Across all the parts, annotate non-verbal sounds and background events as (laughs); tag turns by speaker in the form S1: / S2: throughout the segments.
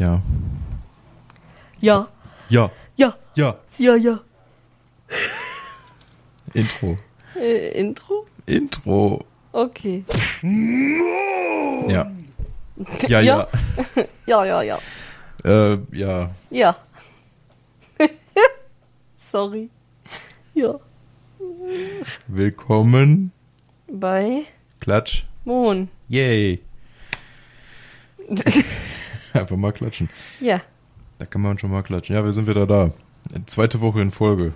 S1: Ja.
S2: Ja.
S1: Ja.
S2: Ja.
S1: Ja.
S2: Ja, ja.
S1: Intro.
S2: Äh, Intro?
S1: Intro.
S2: Okay.
S1: Ja. Ja, ja.
S2: Ja, (laughs) ja, ja.
S1: Äh, ja.
S2: Ja. (laughs) Sorry. Ja.
S1: Willkommen.
S2: Bei
S1: Klatsch.
S2: Mohn.
S1: Yay. (laughs) (laughs) Einfach mal klatschen.
S2: Ja.
S1: Da kann man schon mal klatschen. Ja, wir sind wieder da. Zweite Woche in Folge.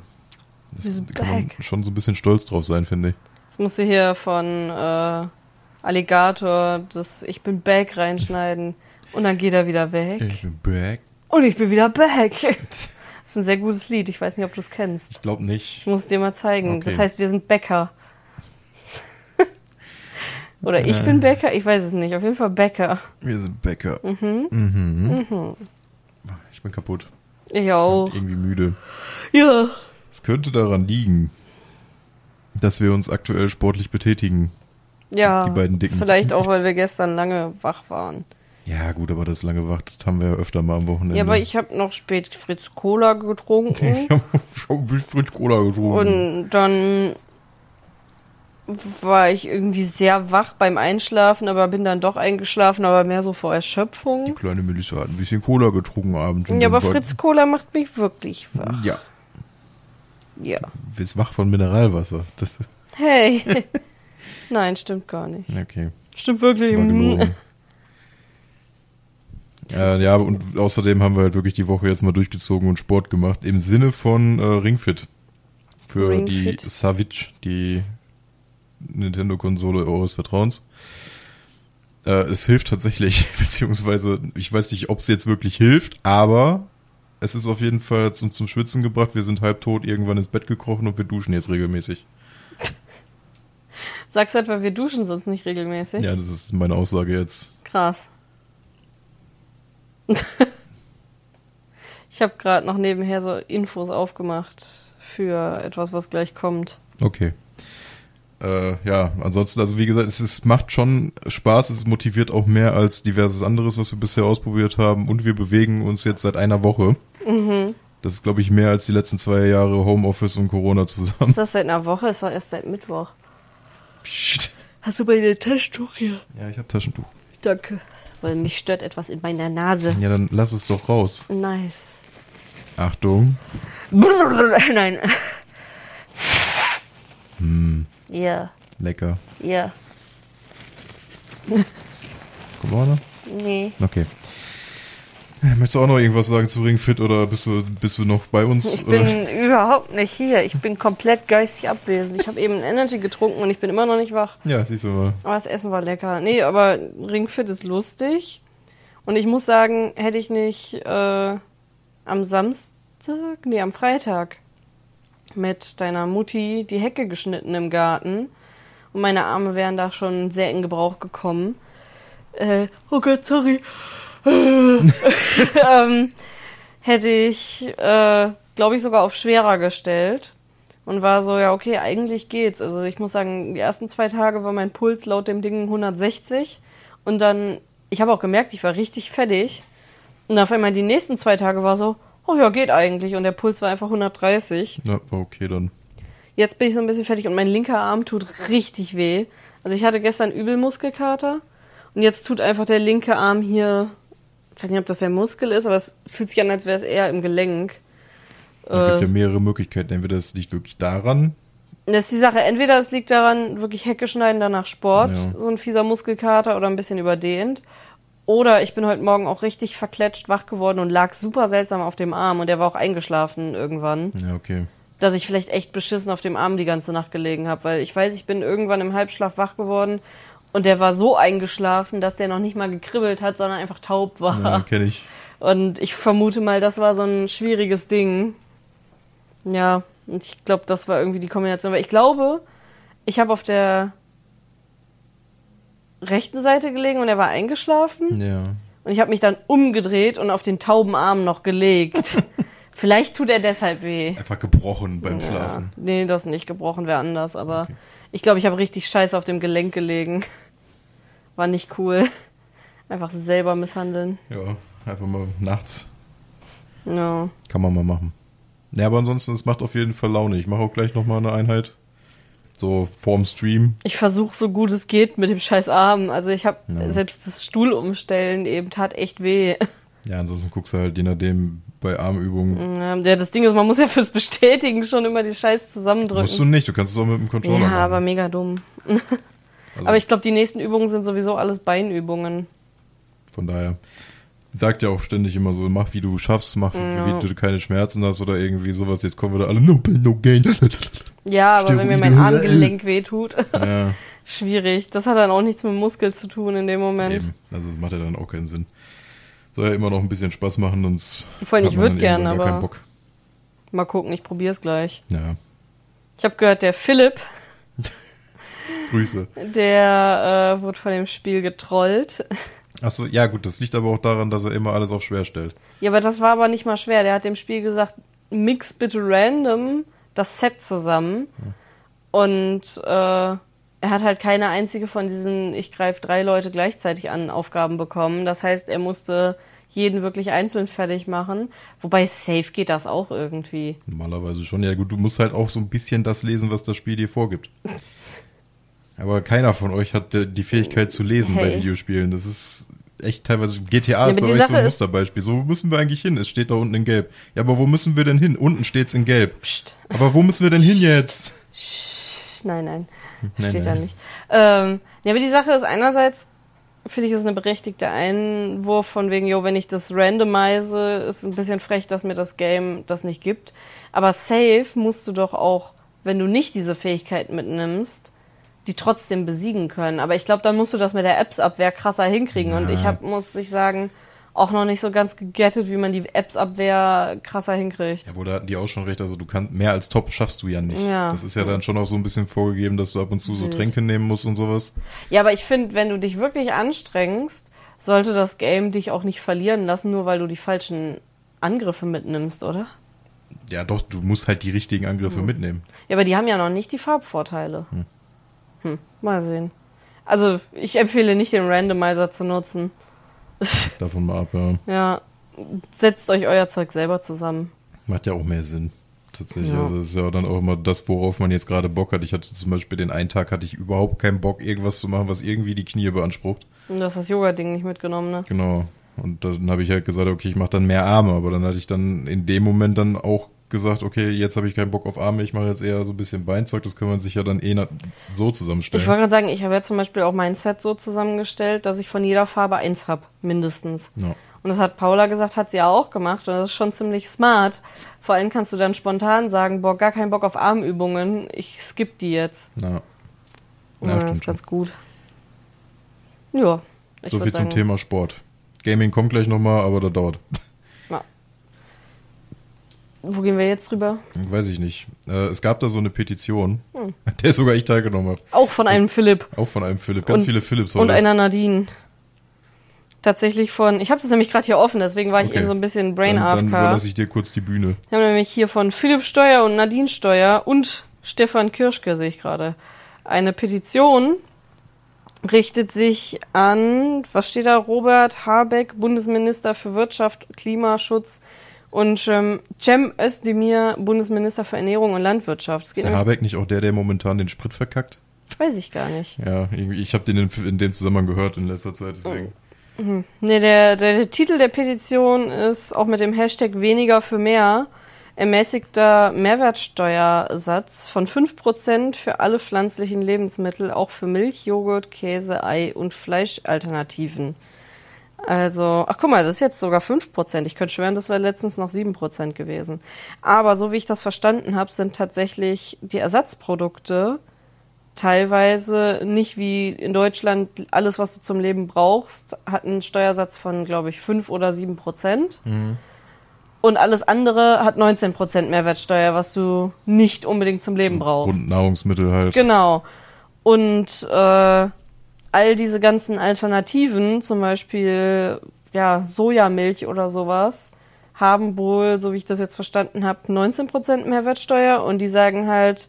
S1: Das
S2: Wir sind
S1: kann man
S2: back.
S1: schon so ein bisschen stolz drauf sein, finde ich.
S2: Jetzt musst du hier von äh, Alligator das Ich bin back reinschneiden. Und dann geht er wieder weg.
S1: Ich bin back.
S2: Und ich bin wieder back. (laughs) Das ist ein sehr gutes Lied. Ich weiß nicht, ob du es kennst.
S1: Ich glaube nicht.
S2: Ich muss es dir mal zeigen.
S1: Okay.
S2: Das heißt, wir sind Bäcker. Oder ich bin Bäcker? Ich weiß es nicht. Auf jeden Fall Bäcker.
S1: Wir sind Bäcker.
S2: Mhm.
S1: Mhm. Ich bin kaputt.
S2: Ich auch.
S1: Irgendwie müde.
S2: Ja.
S1: Es könnte daran liegen, dass wir uns aktuell sportlich betätigen.
S2: Ja.
S1: Die beiden Dicken.
S2: Vielleicht auch, (laughs) weil wir gestern lange wach waren.
S1: Ja, gut, aber das lange Wacht das haben wir ja öfter mal am Wochenende.
S2: Ja, aber ich habe noch spät Fritz Cola getrunken. (laughs)
S1: Ich habe schon Fritz Cola getrunken.
S2: Und dann war ich irgendwie sehr wach beim Einschlafen, aber bin dann doch eingeschlafen, aber mehr so vor
S1: Die
S2: Erschöpfung.
S1: kleine Melissa hat ein bisschen Cola getrunken abends.
S2: Ja, aber Fritz Cola macht mich wirklich wach.
S1: Ja,
S2: Ja.
S1: du bist wach von Mineralwasser. Das,
S2: Hey. (laughs) Nein, stimmt gar nicht.
S1: okay,
S2: Stimmt wirklich.
S1: war gelogen. (laughs) äh, ja, und außerdem haben wir halt wirklich die Woche jetzt mal durchgezogen und Sport gemacht. Im Sinne von äh, Ringfit. Für
S2: Ringfit.
S1: die Savage, die Nintendo-Konsole eures Vertrauens. Äh, es hilft tatsächlich, (laughs) beziehungsweise ich weiß nicht, ob es jetzt wirklich hilft, aber es ist auf jeden Fall zum, zum Schwitzen gebracht. Wir sind halbtot irgendwann ins Bett gekrochen und wir duschen jetzt regelmäßig. (laughs)
S2: Sagst du etwa, wir duschen sonst nicht regelmäßig?
S1: Ja, das ist meine Aussage jetzt.
S2: Krass. (laughs) ich habe gerade noch nebenher so Infos aufgemacht für etwas, was gleich kommt.
S1: Okay. Äh, ja, ansonsten, also wie gesagt, es ist, macht schon Spaß, es motiviert auch mehr als diverses anderes, was wir bisher ausprobiert haben und wir bewegen uns jetzt seit einer Woche.
S2: Mhm.
S1: Das ist, glaube ich, mehr als die letzten zwei Jahre Homeoffice und Corona zusammen.
S2: Ist das seit einer Woche? Ist doch erst seit Mittwoch.
S1: Psst.
S2: Hast du bei Taschentuch hier?
S1: Ja, ich habe Taschentuch.
S2: Danke. Weil mich stört etwas in meiner Nase.
S1: Ja, dann lass es doch raus.
S2: Nice.
S1: Achtung.
S2: Nein.
S1: Hm,
S2: Ja,
S1: lecker.
S2: ja. (laughs)
S1: Corona?
S2: Nee.
S1: Okay. Möchtest du auch noch irgendwas sagen zu Ringfit oder bist du, bist du noch bei uns?
S2: Ich
S1: oder?
S2: bin überhaupt nicht hier. Ich bin komplett geistig abwesend. Ich habe eben Energy getrunken und ich bin immer noch nicht wach.
S1: Ja, siehst du mal.
S2: Aber das Essen war lecker. Nee, aber Ringfit ist lustig. Und ich muss sagen, hätte ich nicht äh, am Samstag, nee, am Freitag mit deiner Mutti die Hecke geschnitten im Garten und meine Arme wären da schon sehr in Gebrauch gekommen. Äh, oh Gott, sorry. (laughs) (laughs) ähm, hätte ich, äh, glaube ich, sogar auf schwerer gestellt und war so, ja, okay, eigentlich geht's. Also ich muss sagen, die ersten zwei Tage war mein Puls laut dem Ding 160 und dann, ich habe auch gemerkt, ich war richtig fertig und auf einmal die nächsten zwei Tage war so, oh ja, geht eigentlich und der Puls war einfach 130.
S1: Ja, war okay dann.
S2: Jetzt bin ich so ein bisschen fertig und mein linker Arm tut richtig weh. Also ich hatte gestern übel Muskelkater und jetzt tut einfach der linke Arm hier, ich weiß nicht, ob das der Muskel ist, aber es fühlt sich an, als wäre es eher im Gelenk.
S1: Es gibt ja
S2: Äh,
S1: mehrere Möglichkeiten. Entweder es liegt wirklich daran,
S2: das ist die Sache, entweder es liegt daran, wirklich Hecke schneiden danach Sport,
S1: Ja.
S2: so ein fieser Muskelkater oder ein bisschen überdehnt. Oder ich bin heute Morgen auch richtig verkletscht wach geworden und lag super seltsam auf dem Arm und der war auch eingeschlafen irgendwann.
S1: ja, okay.
S2: dass ich vielleicht echt beschissen auf dem Arm die ganze Nacht gelegen habe, weil ich weiß, ich bin irgendwann im Halbschlaf wach geworden und der war so eingeschlafen, dass der noch nicht mal gekribbelt hat, sondern einfach taub war.
S1: Ja, kenne ich.
S2: Und ich vermute mal, das war so ein schwieriges Ding. Ja, und ich glaube, das war irgendwie die Kombination. Weil ich glaube, ich habe auf der rechten Seite gelegen und er war eingeschlafen.
S1: Ja.
S2: Und ich habe mich dann umgedreht und auf den tauben Arm noch gelegt. (laughs) Vielleicht tut er deshalb weh.
S1: Einfach gebrochen beim
S2: Ja,
S1: Schlafen.
S2: nee, das nicht gebrochen, wäre anders, aber
S1: Okay.
S2: ich glaube, ich habe richtig scheiße auf dem Gelenk gelegen. (laughs) War nicht cool. Einfach selber misshandeln.
S1: Ja. Einfach mal nachts.
S2: Ja.
S1: Kann man mal machen. Ja, aber ansonsten, es macht auf jeden Fall Laune. Ich mache auch gleich nochmal eine Einheit. So vorm Stream.
S2: Ich versuche so gut es geht mit dem scheiß Arm. Also ich habe
S1: Ja.
S2: selbst das Stuhlumstellen eben tat echt weh.
S1: Ja, ansonsten guckst du halt je nachdem bei Armübungen.
S2: Ja, ja, das Ding ist, man muss ja fürs Bestätigen schon immer die Scheiß zusammendrücken.
S1: Musst du nicht, du kannst es auch mit dem Controller
S2: ja,
S1: machen.
S2: aber mega dumm. (laughs)
S1: Also
S2: Aber ich glaube, die nächsten Übungen sind sowieso alles Beinübungen.
S1: Von daher. Sagt ja auch ständig immer so, mach wie du schaffst, mach
S2: Ja.
S1: wie du keine Schmerzen hast oder irgendwie sowas. Jetzt kommen wieder alle, no pain, no gain. (laughs)
S2: Ja, aber wenn mir mein. Armgelenk wehtut, (laughs) (laughs)
S1: ja,
S2: schwierig. Das hat dann auch nichts mit Muskel zu tun in dem Moment.
S1: eben. Also das macht ja dann auch keinen Sinn. Soll ja immer noch ein bisschen Spaß machen, sonst
S2: Vor allem, ich
S1: man
S2: würd
S1: dann
S2: gern, aber-
S1: keinen Bock.
S2: Mal gucken, ich probier's gleich.
S1: Ja,
S2: Ich habe gehört, der Philipp, (laughs)
S1: Grüße.
S2: der äh, wurde von dem Spiel getrollt.
S1: Achso, ja gut, das liegt aber auch daran, dass er immer alles auf schwer stellt.
S2: Ja, aber das war aber nicht mal schwer. Der hat dem Spiel gesagt, mix bitte random das Set zusammen. Und äh, er hat halt keine einzige von diesen ich greife drei Leute gleichzeitig an Aufgaben bekommen. Das heißt, er musste jeden wirklich einzeln fertig machen. Wobei safe geht das auch irgendwie.
S1: Normalerweise schon. Ja gut, du musst halt auch so ein bisschen das lesen, was das Spiel dir vorgibt. Aber keiner von euch hat äh, die Fähigkeit zu lesen bei
S2: Hey.
S1: Videospielen. Das ist echt teilweise, GTA
S2: Ja,
S1: ist bei euch so ein Musterbeispiel. So wo müssen wir eigentlich hin? Es steht da unten in gelb. Ja, aber wo müssen wir denn hin? Unten steht's in gelb.
S2: Psst.
S1: Aber wo müssen wir denn hin jetzt?
S2: Nein, nein.
S1: Nein,
S2: Steht da
S1: nein.
S2: nicht. Ähm, ja, aber die Sache ist einerseits, finde ich, ist eine berechtigte Einwurf von wegen, jo, wenn ich das randomize, ist ein bisschen frech, dass mir das Game das nicht gibt. Aber safe musst du doch auch, wenn du nicht diese Fähigkeit mitnimmst, die trotzdem besiegen können. Aber ich glaube, dann musst du das mit der Apps-Abwehr krasser hinkriegen. Und
S1: Ja.
S2: ich habe, muss ich sagen, auch noch nicht so ganz gegettet, wie man die Apps-Abwehr krasser hinkriegt.
S1: Ja, wo da hatten die auch schon recht. Also du kannst, mehr als Top schaffst du ja nicht.
S2: Ja.
S1: Das ist ja dann schon auch so ein bisschen vorgegeben, dass du ab und zu so. Tränke nehmen musst und sowas.
S2: Ja, aber ich finde, wenn du dich wirklich anstrengst, sollte das Game dich auch nicht verlieren lassen, nur weil du die falschen Angriffe mitnimmst, oder?
S1: Ja, doch, du musst halt die richtigen Angriffe mitnehmen.
S2: Ja, aber die haben ja noch nicht die Farbvorteile. Hm, mal sehen. Also, ich empfehle nicht, den Randomizer zu nutzen. (laughs)
S1: Davon mal ab, ja.
S2: ja, setzt euch euer Zeug selber zusammen.
S1: Macht ja auch mehr Sinn. Tatsächlich.
S2: Ja.
S1: Also das ist ja dann auch immer das, worauf man jetzt gerade Bock hat. Ich hatte zum Beispiel den einen Tag hatte ich überhaupt keinen Bock, irgendwas zu machen, was irgendwie die Knie beansprucht.
S2: Und du hast das Yoga-Ding nicht mitgenommen, ne?
S1: Genau. Und dann habe ich halt gesagt, okay, ich mache dann mehr Arme, aber dann hatte ich dann in dem Moment dann auch gesagt, okay, jetzt habe ich keinen Bock auf Arme, ich mache jetzt eher so ein bisschen Beinzeug, das kann man sich ja dann eh so
S2: Ich
S1: zusammenstellen.
S2: wollte gerade sagen, ich habe ja zum Beispiel auch mein Set so zusammengestellt, dass ich von jeder Farbe eins habe, mindestens.
S1: Ja.
S2: Und das hat Paula gesagt, hat sie ja auch gemacht und das ist schon ziemlich smart. Vor allem kannst du dann spontan sagen, boah, gar keinen Bock auf Armübungen, ich skipp die jetzt.
S1: Ja.
S2: Ja,
S1: Ja,
S2: das ist ganz gut. Ja, ich
S1: so viel
S2: sagen,
S1: zum Thema Sport. Gaming kommt gleich nochmal, aber das dauert.
S2: Wo gehen wir jetzt drüber?
S1: Weiß ich nicht. Äh, es gab da so eine Petition,
S2: Hm. (laughs)
S1: der sogar ich teilgenommen habe.
S2: Auch von einem Philipp
S1: Auch von einem Philipp. Ganz
S2: Und-
S1: viele Philips
S2: und
S1: heute.
S2: einer Nadine. Tatsächlich von, ich habe das nämlich gerade hier offen, deswegen war ich
S1: Okay.
S2: eben so ein bisschen Brain
S1: dann, dann
S2: AFK.
S1: überlasse ich dir kurz die Bühne.
S2: Wir haben nämlich hier von Philipp Steuer und Nadine Steuer und Stefan Kirschke, sehe ich gerade, eine Petition richtet sich an, was steht da, Robert Habeck, Bundesminister für Wirtschaft, Klimaschutz und ähm, Cem Özdemir, Bundesminister für Ernährung und Landwirtschaft.
S1: Ist der Habeck nicht auch der, der momentan den Sprit verkackt?
S2: weiß ich gar nicht.
S1: Ja, irgendwie, ich habe den in, in dem Zusammenhang gehört in letzter Zeit, deswegen.
S2: Nee, der, der, der Titel der Petition ist auch mit dem Hashtag weniger für mehr ermäßigter Mehrwertsteuersatz von 5% für alle pflanzlichen Lebensmittel, auch für Milch, Joghurt, Käse, Ei und Fleischalternativen. Also, ach guck mal, das ist jetzt sogar 5%. Ich könnte schwören, das wäre letztens noch 7% gewesen. Aber so wie ich das verstanden habe, sind tatsächlich die Ersatzprodukte teilweise nicht wie in Deutschland alles, was du zum Leben brauchst, hat einen Steuersatz von, glaube ich, 5 oder 7 Prozent. Und alles andere hat 19 Prozent Mehrwertsteuer, was du nicht unbedingt zum Leben brauchst.
S1: Grundnahrungsmittel halt.
S2: Genau. Und äh, all diese ganzen Alternativen, zum Beispiel ja, Sojamilch oder sowas, haben wohl, so wie ich das jetzt verstanden habe, 19% Mehrwertsteuer und die sagen halt,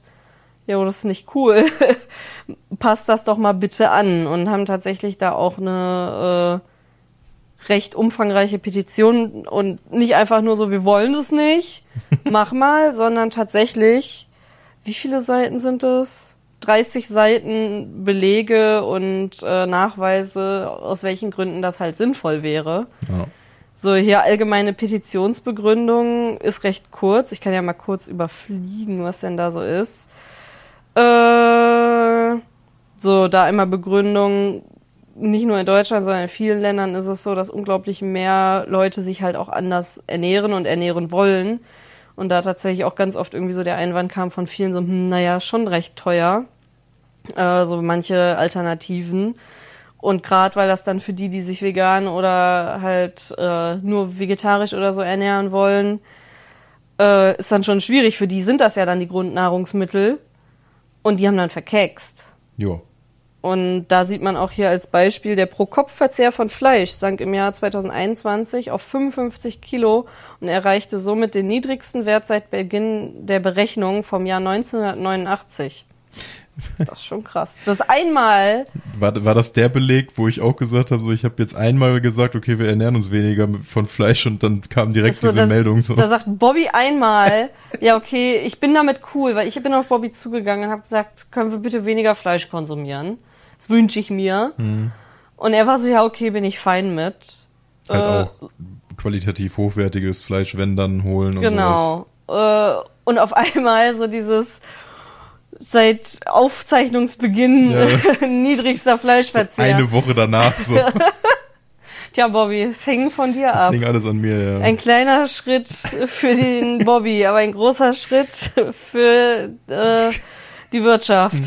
S2: ja, das ist nicht cool. (laughs) Passt das doch mal bitte an und haben tatsächlich da auch eine recht umfangreiche Petition und nicht einfach nur so, wir wollen das nicht, (laughs) mach mal, sondern tatsächlich, wie viele Seiten sind es? 30 Seiten Belege und äh, Nachweise, aus welchen Gründen das halt sinnvoll wäre.
S1: Ja.
S2: So, hier allgemeine Petitionsbegründung ist recht kurz. Ich kann ja mal kurz überfliegen, was denn da so ist. Äh, so, da immer Begründung, nicht nur in Deutschland, sondern in vielen Ländern ist es so, dass unglaublich mehr Leute sich halt auch anders ernähren und ernähren wollen. Und da tatsächlich auch ganz oft irgendwie so der Einwand kam von vielen so, hm, naja, schon recht teuer. Äh, so manche Alternativen. Und gerade weil das dann für die, die sich vegan oder halt äh, nur vegetarisch oder so ernähren wollen, äh, ist dann schon schwierig. Für die sind das ja dann die Grundnahrungsmittel. Und die haben dann verkext.
S1: Jo.
S2: Und da sieht man auch hier als Beispiel, der Pro-Kopf-Verzehr von Fleisch sank im Jahr 2021 auf 55 Kilo und erreichte somit den niedrigsten Wert seit Beginn der Berechnung vom Jahr 1989. Das ist schon krass. Das einmal.
S1: War, war das der Beleg, wo ich auch gesagt habe, so ich habe jetzt einmal gesagt, okay, wir ernähren uns weniger von Fleisch und dann kam direkt
S2: so,
S1: diese
S2: das,
S1: Meldung so.
S2: Da sagt Bobby einmal, ja okay, ich bin damit cool, weil ich bin auf Bobby zugegangen und habe gesagt, können wir bitte weniger Fleisch konsumieren? Das wünsche ich mir.
S1: Hm.
S2: Und er war so, ja okay, bin ich fein mit.
S1: halt
S2: Äh,
S1: auch qualitativ hochwertiges Fleisch, wenn dann holen und
S2: Genau. Äh, und auf (laughs) einmal so dieses seit Aufzeichnungsbeginn
S1: Ja. (laughs)
S2: niedrigster. Fleischverzehr.
S1: Eine Woche danach so. (laughs)
S2: Tja, Bobby, es hängt von dir ab.
S1: hing alles an mir, ja.
S2: Ein kleiner Schritt für den Bobby, aber ein großer Schritt für äh, die Wirtschaft.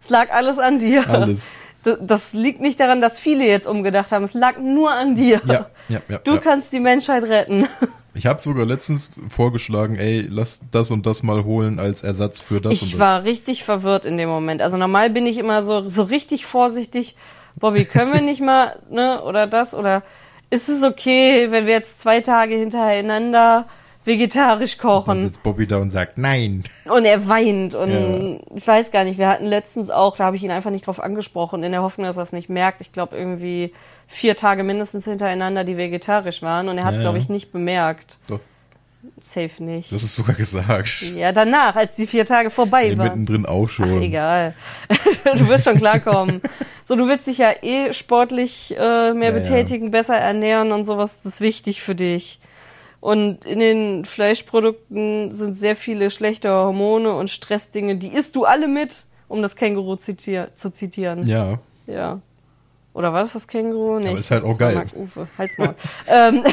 S2: Es lag alles an dir.
S1: Mhm. Alles.
S2: Das, das liegt nicht daran, dass viele jetzt umgedacht haben. Es lag nur an dir.
S1: Ja, ja, ja.
S2: Du
S1: ja.
S2: kannst die Menschheit retten.
S1: Ich habe sogar letztens vorgeschlagen, ey, lass das und das mal holen als Ersatz für das und
S2: Ich
S1: das.
S2: war richtig verwirrt in dem Moment. Also normal bin ich immer so, so richtig vorsichtig. Bobby, können wir nicht mal, (laughs) ne, oder das, oder ist es okay, wenn wir jetzt zwei Tage hintereinander vegetarisch
S1: Dann
S2: kochen?
S1: sitzt Bobby da und sagt, nein.
S2: Und er weint und
S1: Ja.
S2: ich weiß gar nicht, wir hatten letztens auch, da habe ich ihn einfach nicht drauf angesprochen, in der Hoffnung, dass er es nicht merkt. Ich glaube irgendwie vier Tage mindestens hintereinander, die vegetarisch waren und er hat es,
S1: Ja,
S2: glaube
S1: ja.
S2: ich, nicht bemerkt.
S1: Doch,
S2: Safe nicht.
S1: das ist sogar gesagt.
S2: Ja, danach, als die vier Tage vorbei
S1: Nee,
S2: waren.
S1: mittendrin auch schon.
S2: Ach, egal. (laughs) du wirst schon klarkommen. so, du willst dich ja eh sportlich äh, mehr
S1: Ja, ja.
S2: betätigen, besser ernähren und sowas. Das ist wichtig für dich. Und in den Fleischprodukten sind sehr viele schlechte Hormone und Stressdinge. Die isst du alle mit, um das Känguru zitier zu zitieren.
S1: Ja.
S2: Ja. Oder war das das Känguru? Nee,
S1: Aber ist halt auch
S2: das
S1: geil.
S2: Uwe. Halt's mal. (laughs) ähm,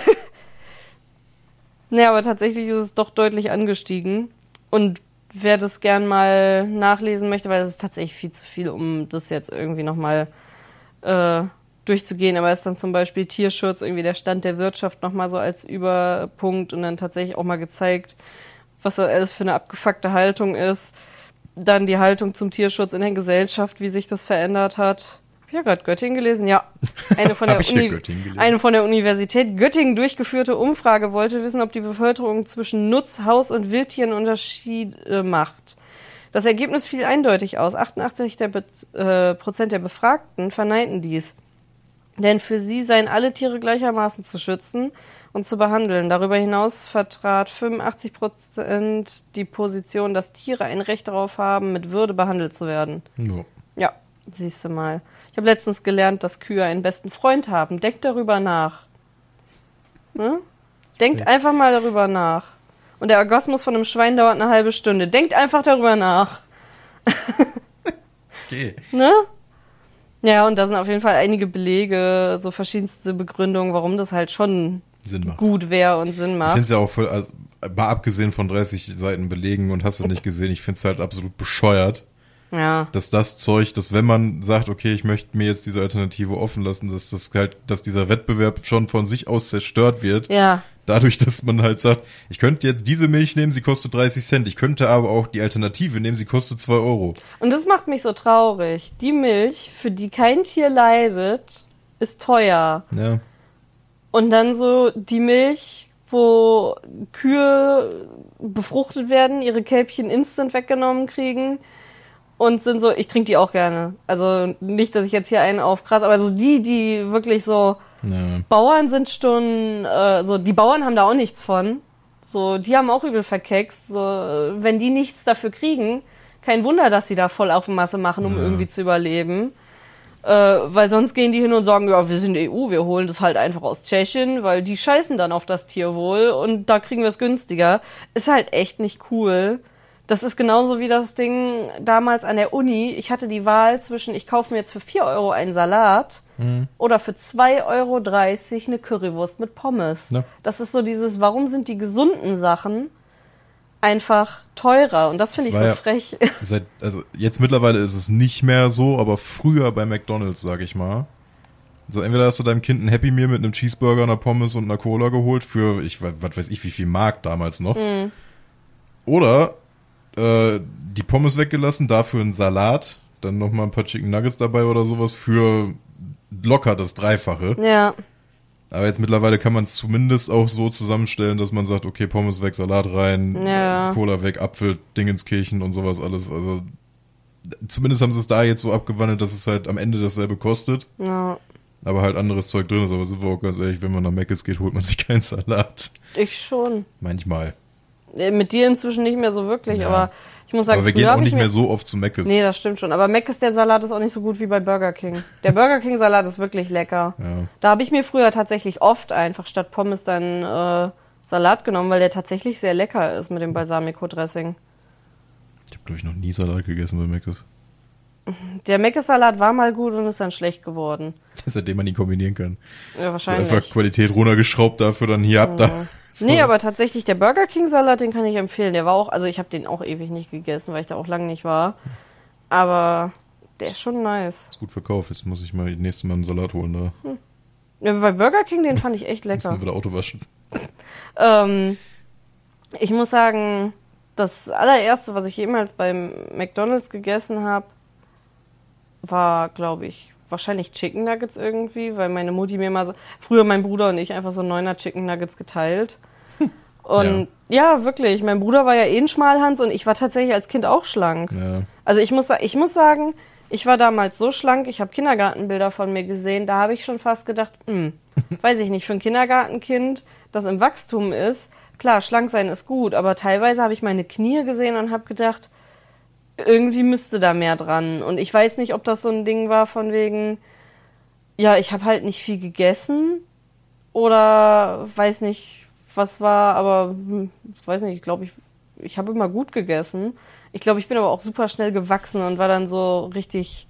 S2: (laughs) naja, aber tatsächlich ist es doch deutlich angestiegen. Und wer das gern mal nachlesen möchte, weil es ist tatsächlich viel zu viel, um das jetzt irgendwie nochmal äh, durchzugehen. Aber es ist dann zum Beispiel Tierschutz, irgendwie der Stand der Wirtschaft nochmal so als Überpunkt und dann tatsächlich auch mal gezeigt, was da alles für eine abgefuckte Haltung ist. Dann die Haltung zum Tierschutz in der Gesellschaft, wie sich das verändert hat. Hab ich ja gerade Göttingen gelesen, ja. Eine von, der Uni eine von der Universität Göttingen durchgeführte Umfrage wollte wissen, ob die Bevölkerung zwischen Nutz-, Haus- und Wildtieren Unterschiede macht. Das Ergebnis fiel eindeutig aus. 88 der Be äh, Prozent der Befragten verneinten dies. Denn für sie seien alle Tiere gleichermaßen zu schützen und zu behandeln. Darüber hinaus vertrat 85 Prozent die Position, dass Tiere ein Recht darauf haben, mit Würde behandelt zu werden.
S1: No.
S2: Ja, siehst du mal. Ich habe letztens gelernt, dass Kühe einen besten Freund haben. Denkt darüber nach. Ne? Denkt einfach mal darüber nach. Und der Orgasmus von einem Schwein dauert eine halbe Stunde. Denkt einfach darüber nach. (laughs)
S1: Okay.
S2: Ne? Ja, und da sind auf jeden Fall einige Belege, so verschiedenste Begründungen, warum das halt schon
S1: Sinn macht.
S2: gut wäre und Sinn
S1: Ich
S2: macht.
S1: finde es ja auch voll, also, mal abgesehen von 30 Seiten Belegen und hast du nicht gesehen, ich finde es halt absolut bescheuert,
S2: Ja.
S1: dass das Zeug, dass wenn man sagt, okay, ich möchte mir jetzt diese Alternative offen lassen, dass das halt, dass dieser Wettbewerb schon von sich aus zerstört wird,
S2: Ja.
S1: dadurch, dass man halt sagt, ich könnte jetzt diese Milch nehmen, sie kostet 30 Cent, ich könnte aber auch die Alternative nehmen, sie kostet 2 Euro.
S2: Und das macht mich so traurig. Die Milch, für die kein Tier leidet, ist teuer.
S1: Ja.
S2: Und dann so die Milch, wo Kühe befruchtet werden, ihre Kälbchen instant weggenommen kriegen und sind so, ich trinke die auch gerne. Also nicht, dass ich jetzt hier einen aufkrass, aber so die, die wirklich so
S1: Ja.
S2: Bauern sind schon, äh, so, die Bauern haben da auch nichts von. So, die haben auch übel verkext. So, äh, wenn die nichts dafür kriegen, kein Wunder, dass sie da voll auf Masse machen, um
S1: Ja.
S2: irgendwie zu überleben. Äh, weil sonst gehen die hin und sagen, ja, wir sind EU, wir holen das halt einfach aus Tschechien, weil die scheißen dann auf das Tierwohl und da kriegen wir es günstiger. Ist halt echt nicht cool. Das ist genauso wie das Ding damals an der Uni. Ich hatte die Wahl zwischen, ich kaufe mir jetzt für 4 Euro einen Salat oder für 2,30 Euro eine Currywurst mit Pommes.
S1: Ja.
S2: Das ist so dieses, warum sind die gesunden Sachen einfach teurer? Und das finde ich so
S1: ja-
S2: frech. (laughs)
S1: Seit, also jetzt mittlerweile ist es nicht mehr so, aber früher bei McDonalds, sag ich mal. So, entweder hast du deinem Kind ein Happy Meal mit einem Cheeseburger, einer Pommes und einer Cola geholt für, ich was weiß ich, wie viel Mark damals noch.
S2: Mhm.
S1: Oder äh, die Pommes weggelassen, dafür einen Salat, dann nochmal ein paar Chicken Nuggets dabei oder sowas für locker das Dreifache.
S2: ja.
S1: Aber jetzt mittlerweile kann man es zumindest auch so zusammenstellen, dass man sagt, okay, Pommes weg, Salat rein,
S2: Ja.
S1: Cola weg, Apfel, Dingenskirchen und sowas alles. Also zumindest haben sie es da jetzt so abgewandelt, dass es halt am Ende dasselbe kostet,
S2: ja.
S1: aber halt anderes Zeug drin ist. Aber sind wir auch ganz ehrlich, wenn man nach Mc's geht, holt man sich keinen Salat.
S2: Ich schon.
S1: Manchmal.
S2: Äh, Mit dir inzwischen nicht mehr so wirklich,
S1: Ja.
S2: aber ich muss sagen,
S1: aber wir gehen auch
S2: ich
S1: nicht mehr so oft zu Mc's.
S2: Nee, das stimmt schon. Aber Mac ist der Salat ist auch nicht so gut wie bei Burger King. Der Burger King Salat ist wirklich lecker.
S1: ja.
S2: Da habe ich mir früher tatsächlich oft einfach statt Pommes dann äh, Salat genommen, weil der tatsächlich sehr lecker ist mit dem Balsamico-Dressing.
S1: Ich habe, glaube ich, noch nie Salat gegessen bei Mc's.
S2: Der Mc's-Salat war mal gut und ist dann schlecht geworden. (laughs)
S1: Seitdem man ihn kombinieren kann.
S2: Ja,
S1: Einfach
S2: wahrscheinlich.
S1: Qualität runtergeschraubt, dafür dann hier ab da. (laughs) So.
S2: Nee, aber tatsächlich der Burger King Salat, den kann ich empfehlen. Der war auch, also ich habe den auch ewig nicht gegessen, weil ich da auch lange nicht war. Aber der ist schon nice.
S1: Ist gut verkauft. Jetzt muss ich mal das nächste Mal einen Salat holen. Da
S2: Ja, bei Burger King, den fand ich echt lecker.
S1: man wieder Auto waschen.
S2: Ähm, ich muss sagen, das allererste, was ich jemals beim McDonald's gegessen habe, war, glaube ich, wahrscheinlich Chicken Nuggets irgendwie, weil meine Mutti mir mal so, früher mein Bruder und ich einfach so neuner Chicken Nuggets geteilt. Und ja. wirklich, mein Bruder war ja eh ein Schmalhans und ich war tatsächlich als Kind auch schlank.
S1: Ja.
S2: Also ich muss, ich muss sagen, ich war damals so schlank, ich habe Kindergartenbilder von mir gesehen, da habe ich schon fast gedacht, hm, (laughs) weiß ich nicht, für ein Kindergartenkind, das im Wachstum ist, klar, schlank sein ist gut, aber teilweise habe ich meine Knie gesehen und habe gedacht, irgendwie müsste da mehr dran. Und ich weiß nicht, ob das so ein Ding war von wegen, ja, ich habe halt nicht viel gegessen oder weiß nicht, was war, aber hm, weiß nicht, ich glaube, ich, ich habe immer gut gegessen. Ich glaube, ich bin aber auch super schnell gewachsen und war dann so richtig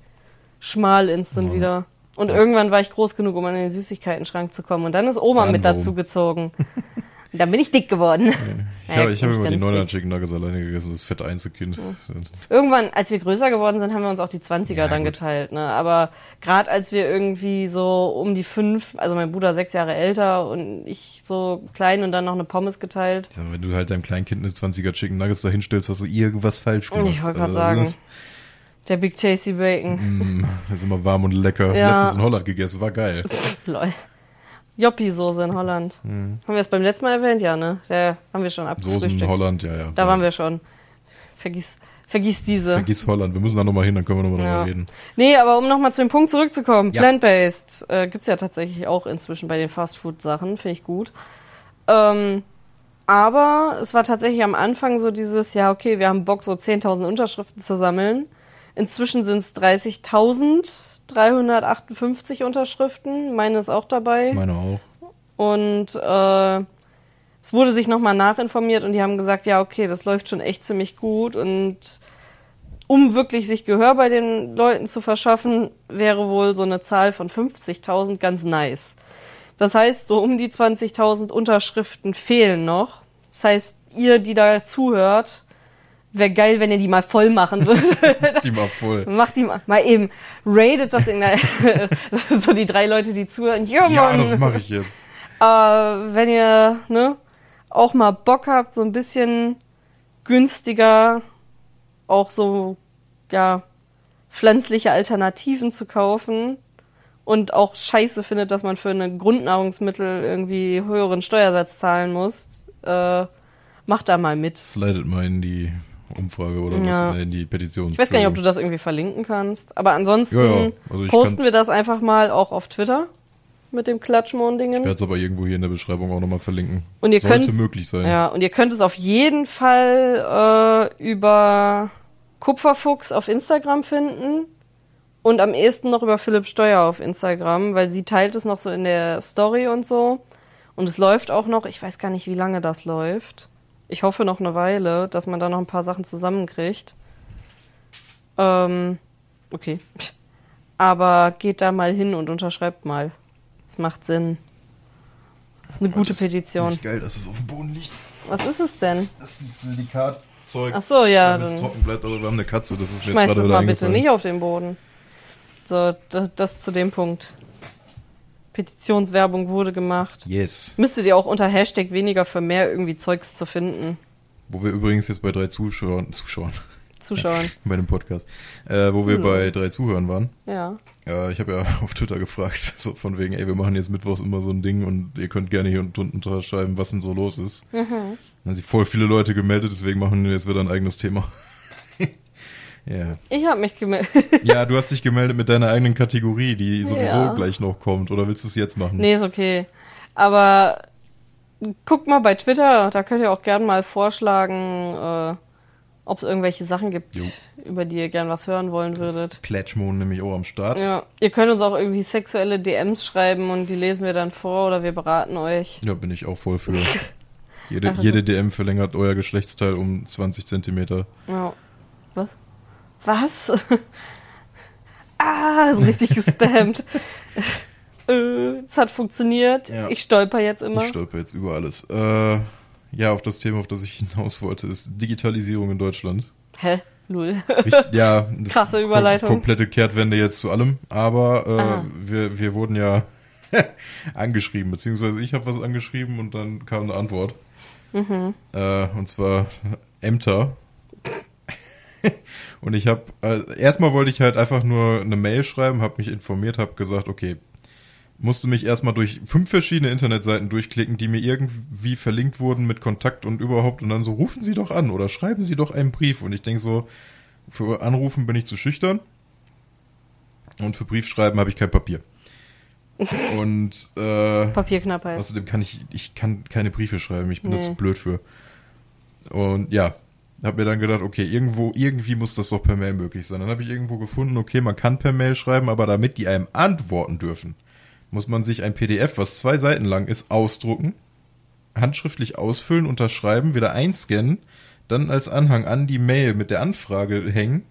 S2: schmal instant
S1: Ja.
S2: wieder. Und irgendwann war ich groß genug, um an den Süßigkeiten-Schrank zu kommen. Und dann ist Oma
S1: Dann
S2: mit
S1: warum?
S2: dazu gezogen. (laughs) Und dann bin ich dick geworden.
S1: Ich
S2: Ja,
S1: habe ich hab immer die
S2: ganz
S1: 9er
S2: dick.
S1: Chicken Nuggets alleine gegessen, das fette Einzelkind. (laughs)
S2: Irgendwann, als wir größer geworden sind, haben wir uns auch die 20er
S1: Ja,
S2: dann
S1: gut.
S2: geteilt. Ne? Aber gerade als wir irgendwie so um die fünf, also mein Bruder sechs Jahre älter und ich so klein und dann noch eine Pommes geteilt.
S1: Sag, wenn du halt deinem kleinen Kind eine 20er Chicken Nuggets da hinstellst, hast du irgendwas falsch gemacht.
S2: Ich wollte gerade
S1: Also,
S2: sagen, der Big Tasty Bacon.
S1: mm, das ist immer warm und lecker.
S2: Ja.
S1: Letztes in Holland gegessen, war geil.
S2: Lol. Joppi-Soße in Holland. Haben wir das beim letzten Mal erwähnt? Ja, ne? Der haben wir schon
S1: Soßen in
S2: abgefrühstückt.
S1: Holland, ja, ja.
S2: Da waren wir schon. Vergiss, vergiss diese.
S1: Vergiss Holland, wir müssen da nochmal hin, dann können wir nochmal
S2: Ja.
S1: drüber reden.
S2: Nee, aber um nochmal zu dem Punkt zurückzukommen,
S1: Ja.
S2: Plant-Based äh, gibt's ja tatsächlich auch inzwischen bei den Fastfood-Sachen, finde ich gut. Ähm, aber es war tatsächlich am Anfang so dieses, ja, okay, wir haben Bock, so 10.000 Unterschriften zu sammeln. Inzwischen sind es 30.358 Unterschriften. Meine ist auch dabei.
S1: Meine auch.
S2: Und äh, es wurde sich nochmal nachinformiert und die haben gesagt, ja, okay, das läuft schon echt ziemlich gut. Und um wirklich sich Gehör bei den Leuten zu verschaffen, wäre wohl so eine Zahl von 50.000 ganz nice. Das heißt, so um die 20.000 Unterschriften fehlen noch. Das heißt, ihr, die da zuhört, wäre geil, wenn ihr die mal voll machen würdet. (laughs)
S1: Die mal voll.
S2: Macht die mal, mal eben, rated das in der, (laughs) so die drei Leute, die zuhören. Ja,
S1: Ja,
S2: Mann.
S1: das mache ich jetzt.
S2: Äh, wenn ihr ne, auch mal Bock habt, so ein bisschen günstiger auch so ja pflanzliche Alternativen zu kaufen und auch scheiße findet, dass man für eine Grundnahrungsmittel irgendwie höheren Steuersatz zahlen muss, äh, macht da mal mit.
S1: Slidet mal in die Umfrage oder
S2: Ja.
S1: was, in die Petition.
S2: Ich weiß gar nicht, ob du das irgendwie verlinken kannst, aber ansonsten
S1: Ja, ja. Also ich
S2: posten wir das einfach mal auch auf Twitter. mit dem
S1: Ich
S2: Klatschmond-Dingen.
S1: werde es aber irgendwo hier in der Beschreibung auch nochmal verlinken.
S2: Und ihr
S1: Sollte
S2: könnt
S1: möglich sein.
S2: Ja, und ihr könnt es auf jeden Fall äh, über Kupferfuchs auf Instagram finden und am ehesten noch über Philipp Steuer auf Instagram, weil sie teilt es noch so in der Story und so. Und es läuft auch noch, ich weiß gar nicht, wie lange das läuft. Ich hoffe noch eine Weile, dass man da noch ein paar Sachen zusammenkriegt. Ähm, okay. Aber geht da mal hin und unterschreibt mal. Es macht Sinn. Das ist eine gute
S1: Das ist
S2: Petition.
S1: Nicht geil, dass es auf dem Boden liegt.
S2: Was ist es denn?
S1: Das ist Silikatzeug.
S2: Ach so, ja,
S1: Damit es
S2: dann
S1: trocken bleibt, aber wir haben eine Katze, das ist mir jetzt
S2: schmeiß
S1: gerade
S2: das
S1: wieder
S2: mal bitte nicht auf den Boden. So, da- das zu dem Punkt. Petitionswerbung wurde gemacht.
S1: Yes.
S2: Müsstet ihr auch unter Hashtag weniger für mehr irgendwie Zeugs zu finden.
S1: Wo wir übrigens jetzt bei drei Zuschauern, Zuschauern,
S2: Zuschauen. (laughs)
S1: bei dem Podcast, äh, wo wir
S2: Hm.
S1: bei drei Zuhörern waren.
S2: Ja.
S1: Äh, ich habe ja (laughs) auf Twitter gefragt, (laughs) so von wegen, ey, wir machen jetzt mittwochs immer so ein Ding und ihr könnt gerne hier unten unterschreiben, was denn so los ist.
S2: Mhm.
S1: Dann haben sich voll viele Leute gemeldet, deswegen machen wir jetzt wieder ein eigenes Thema. Ja.
S2: Ich habe mich gemeldet.
S1: ja, du hast dich gemeldet mit deiner eigenen Kategorie, die sowieso
S2: Ja.
S1: gleich noch kommt. Oder willst du es jetzt machen?
S2: nee, ist okay. Aber guckt mal bei Twitter, da könnt ihr auch gerne mal vorschlagen, äh, ob es irgendwelche Sachen gibt,
S1: Jo.
S2: über die ihr gern was hören wollen würdet.
S1: Klatschmon nämlich auch am Start.
S2: Ja, ihr könnt uns auch irgendwie sexuelle DMs schreiben und die lesen wir dann vor oder wir beraten euch.
S1: Ja, bin ich auch voll für. (laughs) Jede,
S2: Ach
S1: jede DM verlängert euer Geschlechtsteil um 20 Zentimeter.
S2: Ja. Was? Was? (laughs) ah, ist richtig gespammt. (laughs) äh, es hat funktioniert.
S1: Ja.
S2: Ich stolper jetzt immer.
S1: Ich stolper jetzt über alles. Äh, ja, auf das Thema, auf das ich hinaus wollte, ist Digitalisierung in Deutschland.
S2: Hä? Lul.
S1: Richt- ja, (laughs) das
S2: Krasse Überleitung.
S1: Kom komplette Kehrtwende jetzt zu allem. Aber äh, wir, wir wurden ja angeschrieben, beziehungsweise ich habe was angeschrieben und dann kam eine Antwort.
S2: Mhm.
S1: Äh, und zwar Ämter. (laughs) und ich habe, äh, erstmal wollte ich halt einfach nur eine Mail schreiben, habe mich informiert, habe gesagt, okay, musste mich erstmal durch fünf verschiedene Internetseiten durchklicken, die mir irgendwie verlinkt wurden mit Kontakt und überhaupt und dann so, rufen Sie doch an oder schreiben Sie doch einen Brief. Und ich denke so, für Anrufen bin ich zu schüchtern und für Briefschreiben habe ich kein Papier. (laughs) Und äh,
S2: Papierknappheit.
S1: Außerdem kann ich, ich kann keine Briefe schreiben, ich bin da
S2: Nee.
S1: zu blöd für. Und ja, habe mir dann gedacht, okay, irgendwo, irgendwie muss das doch per Mail möglich sein. Dann habe ich irgendwo gefunden, okay, man kann per Mail schreiben, aber damit die einem antworten dürfen, muss man sich ein PDF, was zwei Seiten lang ist, ausdrucken, handschriftlich ausfüllen, unterschreiben, wieder einscannen, dann als Anhang an die Mail mit der Anfrage hängen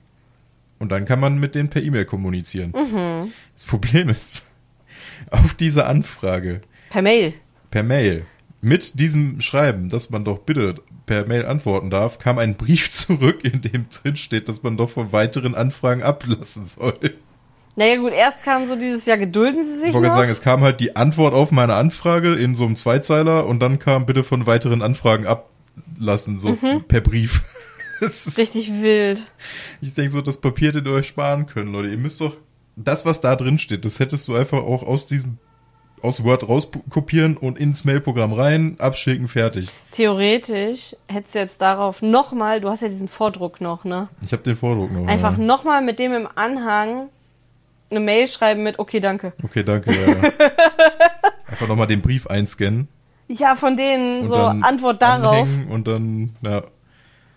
S1: und dann kann man mit denen per E-Mail kommunizieren. Das Problem ist, (laughs) auf diese Anfrage
S2: Per Mail.
S1: per Mail mit diesem Schreiben, dass man doch bitte per Mail antworten darf, kam ein Brief (laughs) zurück, in dem drin steht, dass man doch von weiteren Anfragen ablassen soll.
S2: Naja gut, erst kam so dieses Jahr, gedulden Sie sich
S1: Ich wollte
S2: noch.
S1: sagen, es kam halt die Antwort auf meine Anfrage in so einem Zweizeiler und dann kam bitte von weiteren Anfragen ablassen, so per Brief. (laughs) Das ist-
S2: Richtig wild.
S1: Ich denke so, das Papier, das ihr euch sparen können, Leute. Ihr müsst doch, das, was da drin steht, das hättest du einfach auch aus diesem, aus Word rauskopieren und ins Mailprogramm rein, abschicken, fertig.
S2: Theoretisch hättest du jetzt darauf nochmal, du hast ja diesen Vordruck noch, ne?
S1: Ich habe den Vordruck noch.
S2: Einfach
S1: ja.
S2: nochmal mit dem im Anhang eine Mail schreiben mit, okay, danke.
S1: Okay, danke. Ja. (laughs) Einfach nochmal den Brief einscannen.
S2: Ja, von denen
S1: Und
S2: so
S1: dann
S2: Antwort darauf.
S1: Und dann, ja,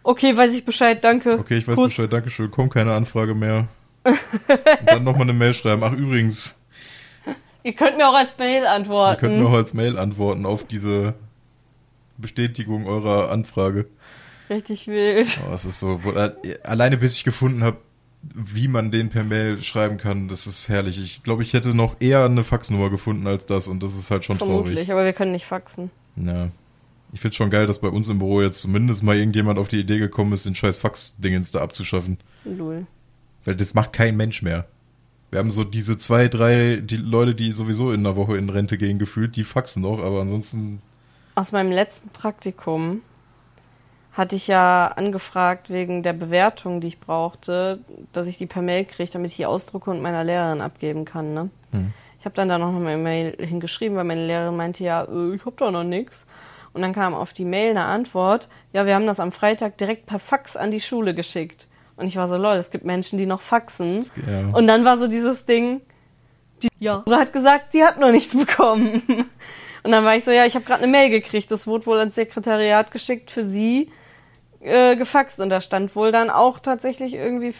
S2: Okay, weiß ich Bescheid, danke.
S1: okay, ich weiß
S2: Kuss.
S1: Bescheid, Dankeschön, kommt keine Anfrage mehr. und dann nochmal eine Mail schreiben. Ach, übrigens,
S2: Ihr könnt mir auch als Mail
S1: ihr
S2: antworten.
S1: könnt mir auch als Mail antworten auf diese Bestätigung eurer Anfrage.
S2: Richtig wild.
S1: Oh, es ist so, alleine bis ich gefunden habe, wie man den per Mail schreiben kann, das ist herrlich. Ich glaube, ich hätte noch eher eine Faxnummer gefunden als das und das ist halt schon
S2: Vermutlich,
S1: traurig.
S2: aber wir können nicht faxen.
S1: Ja. Ich find's schon geil, dass bei uns im Büro jetzt zumindest mal irgendjemand auf die Idee gekommen ist, den scheiß Fax-Dingens da abzuschaffen.
S2: Lul.
S1: Weil das macht kein Mensch mehr. Wir haben so diese zwei, drei, die Leute, die sowieso in einer Woche in Rente gehen, gefühlt, die faxen noch, aber ansonsten,
S2: Aus meinem letzten Praktikum hatte ich ja angefragt wegen der Bewertung, die ich brauchte, dass ich die per Mail kriege, damit ich die ausdrucke und meiner Lehrerin abgeben kann. Ne?
S1: Hm.
S2: Ich habe dann da noch eine Mail hingeschrieben, weil meine Lehrerin meinte, ja, äh, ich habe da noch nichts. Und dann kam auf die Mail eine Antwort, ja, wir haben das am Freitag direkt per Fax an die Schule geschickt. Und ich war so, lol, es gibt Menschen, die noch faxen.
S1: ja.
S2: Und dann war so dieses Ding, Die ja. hat gesagt, sie hat noch nichts bekommen. Und dann war ich so, ja, ich habe gerade eine Mail gekriegt. Das wurde wohl ans Sekretariat geschickt für sie äh, gefaxt und da stand wohl dann auch tatsächlich irgendwie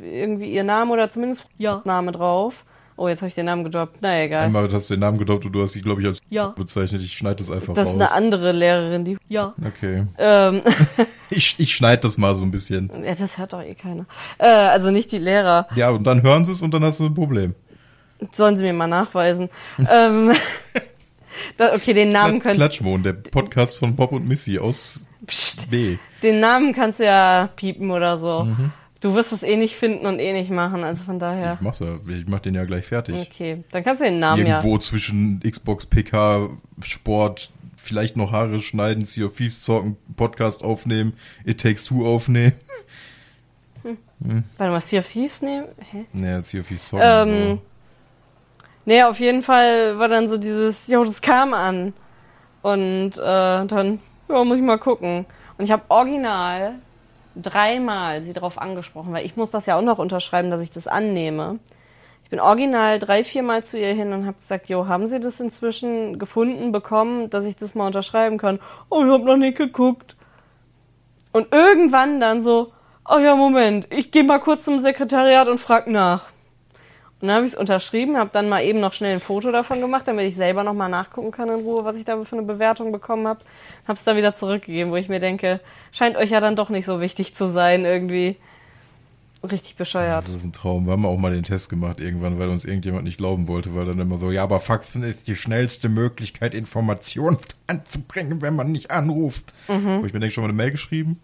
S2: irgendwie ihr Name oder zumindest ja. Name drauf. Oh, jetzt habe ich den Namen gedroppt. Na egal.
S1: Einmal hast du den Namen gedroppt und du hast sie, glaube ich, als
S2: ja.
S1: bezeichnet. Ich schneide das einfach
S2: das
S1: raus.
S2: Das ist eine andere Lehrerin, die. Ja.
S1: Okay.
S2: Ähm. (laughs)
S1: ich ich schneide das mal so ein bisschen.
S2: Ja, das hört doch eh keiner. Äh, also nicht die Lehrer.
S1: Ja, und dann hören sie es und dann hast du ein Problem.
S2: Sollen sie mir mal nachweisen. (laughs) ähm, da, okay, den Namen
S1: Klatsch, Klatschmond, der Podcast von Bob und Missy aus Psst. B.
S2: Den Namen kannst du ja piepen oder so. Mhm. Du wirst es eh nicht finden und eh nicht machen, also von daher.
S1: Ich mach's ja, ich mach den ja gleich fertig.
S2: Okay, dann kannst du den Namen
S1: Irgendwo
S2: ja.
S1: zwischen Xbox, PK, Sport, vielleicht noch Haare schneiden, Sea of Thieves zocken, Podcast aufnehmen, It Takes Two aufnehmen.
S2: Hm. Hm. Warte mal, Sea of Thieves nehmen?
S1: Hä? Naja, Sea of Thieves zocken.
S2: Ähm, nee, auf jeden Fall war dann so dieses, jo, das kam an. Und äh, dann, ja, muss ich mal gucken. Und ich habe original dreimal sie darauf angesprochen, weil ich muss das ja auch noch unterschreiben, dass ich das annehme. Ich bin original drei, viermal zu ihr hin und habe gesagt, jo, haben Sie das inzwischen gefunden, bekommen, dass ich das mal unterschreiben kann? Oh, ich habe noch nicht geguckt. Und irgendwann dann so, oh ja, Moment, ich gehe mal kurz zum Sekretariat und frag nach. Dann habe ich es unterschrieben, habe dann mal eben noch schnell ein Foto davon gemacht, damit ich selber noch mal nachgucken kann in Ruhe, was ich da für eine Bewertung bekommen habe. Habe es da wieder zurückgegeben, wo ich mir denke, scheint euch ja dann doch nicht so wichtig zu sein irgendwie. Richtig bescheuert.
S1: Das ist ein Traum. Wir haben auch mal den Test gemacht irgendwann, weil uns irgendjemand nicht glauben wollte, weil dann immer so, ja, aber Faxen ist die schnellste Möglichkeit, Informationen (laughs) anzubringen, wenn man nicht anruft. Mhm. Wo ich mir denke, schon mal eine Mail geschrieben?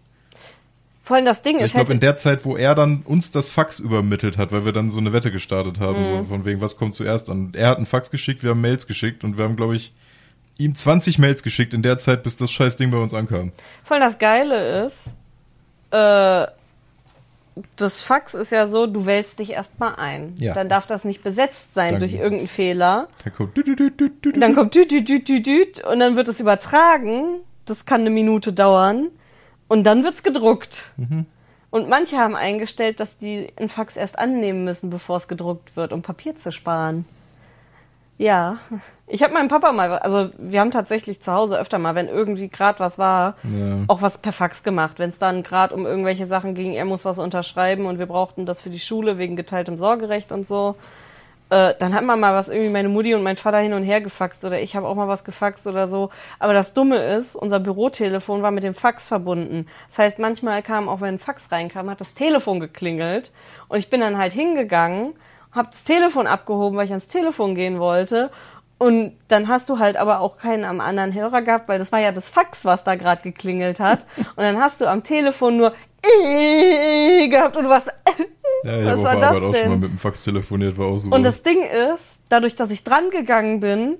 S2: Vor allem das Ding
S1: ist. Ich glaube, in der Zeit, wo er dann uns das Fax übermittelt hat, weil wir dann so eine Wette gestartet haben, mhm. so von wegen, was kommt zuerst an. Er hat ein Fax geschickt, wir haben Mails geschickt und wir haben, glaube ich, ihm 20 Mails geschickt in der Zeit, bis das scheiß Ding bei uns ankam.
S2: Vor allem das Geile ist, äh, das Fax ist ja so, du wählst dich erstmal ein. Ja. Dann darf das nicht besetzt sein dann, durch irgendeinen Fehler. Dann kommt düt, düt, düt, düt, dann kommt düt, düt, düt, düt, düt, und dann wird es übertragen. Das kann eine Minute dauern. Und dann wird's gedruckt. Mhm. Und manche haben eingestellt, dass die einen Fax erst annehmen müssen, bevor es gedruckt wird, um Papier zu sparen. Ja, ich habe meinem Papa mal, also wir haben tatsächlich zu Hause öfter mal, wenn irgendwie gerade was war, ja. auch was per Fax gemacht. Wenn es dann gerade um irgendwelche Sachen ging, er muss was unterschreiben und wir brauchten das für die Schule wegen geteiltem Sorgerecht und so, äh, dann hat man mal was irgendwie meine Mutti und mein Vater hin und her gefaxt oder ich habe auch mal was gefaxt oder so. Aber das Dumme ist, unser Bürotelefon war mit dem Fax verbunden. Das heißt, manchmal kam, auch wenn ein Fax reinkam, hat das Telefon geklingelt und ich bin dann halt hingegangen, habe das Telefon abgehoben, weil ich ans Telefon gehen wollte und dann hast du halt aber auch keinen am anderen Hörer gehabt, weil das war ja das Fax, was da gerade geklingelt hat. Und dann hast du am Telefon nur gehabt und du warst (laughs)
S1: ja, ich habe auf Arbeit auch schon mal mit dem Fax telefoniert, war auch super.
S2: Und das Ding ist, dadurch, dass ich dran gegangen bin,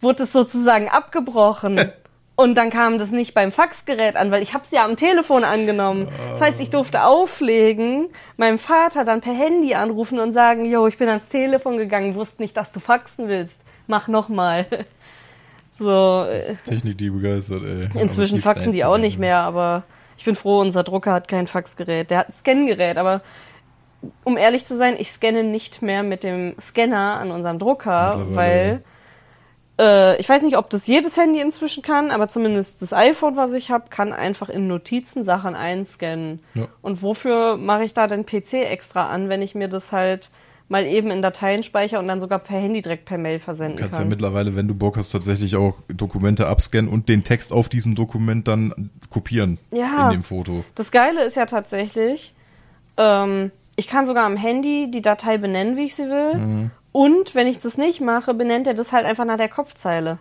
S2: wurde es sozusagen abgebrochen. (laughs) Und dann kam das nicht beim Faxgerät an, weil ich habe es ja am Telefon angenommen. Das heißt, ich durfte auflegen, meinem Vater dann per Handy anrufen und sagen, yo, ich bin ans Telefon gegangen, wusste nicht, dass du faxen willst. Mach nochmal. (laughs) So.
S1: Technik, die begeistert, ey.
S2: Inzwischen faxen die auch nicht mehr, aber ich bin froh, unser Drucker hat kein Faxgerät. Der hat ein Scangerät, aber um ehrlich zu sein, ich scanne nicht mehr mit dem Scanner an unserem Drucker, weil äh, ich weiß nicht, ob das jedes Handy inzwischen kann, aber zumindest das iPhone, was ich habe, kann einfach in Notizen Sachen einscannen. Ja. Und wofür mache ich da den PC extra an, wenn ich mir das halt mal eben in Dateien speichere und dann sogar per Handy direkt per Mail versenden
S1: du kannst
S2: kann.
S1: ja mittlerweile, wenn du Bock hast, tatsächlich auch Dokumente abscannen und den Text auf diesem Dokument dann kopieren
S2: ja,
S1: in dem Foto.
S2: Das Geile ist ja tatsächlich, ähm, ich kann sogar am Handy die Datei benennen, wie ich sie will. Mhm. Und wenn ich das nicht mache, benennt er das halt einfach nach der Kopfzeile.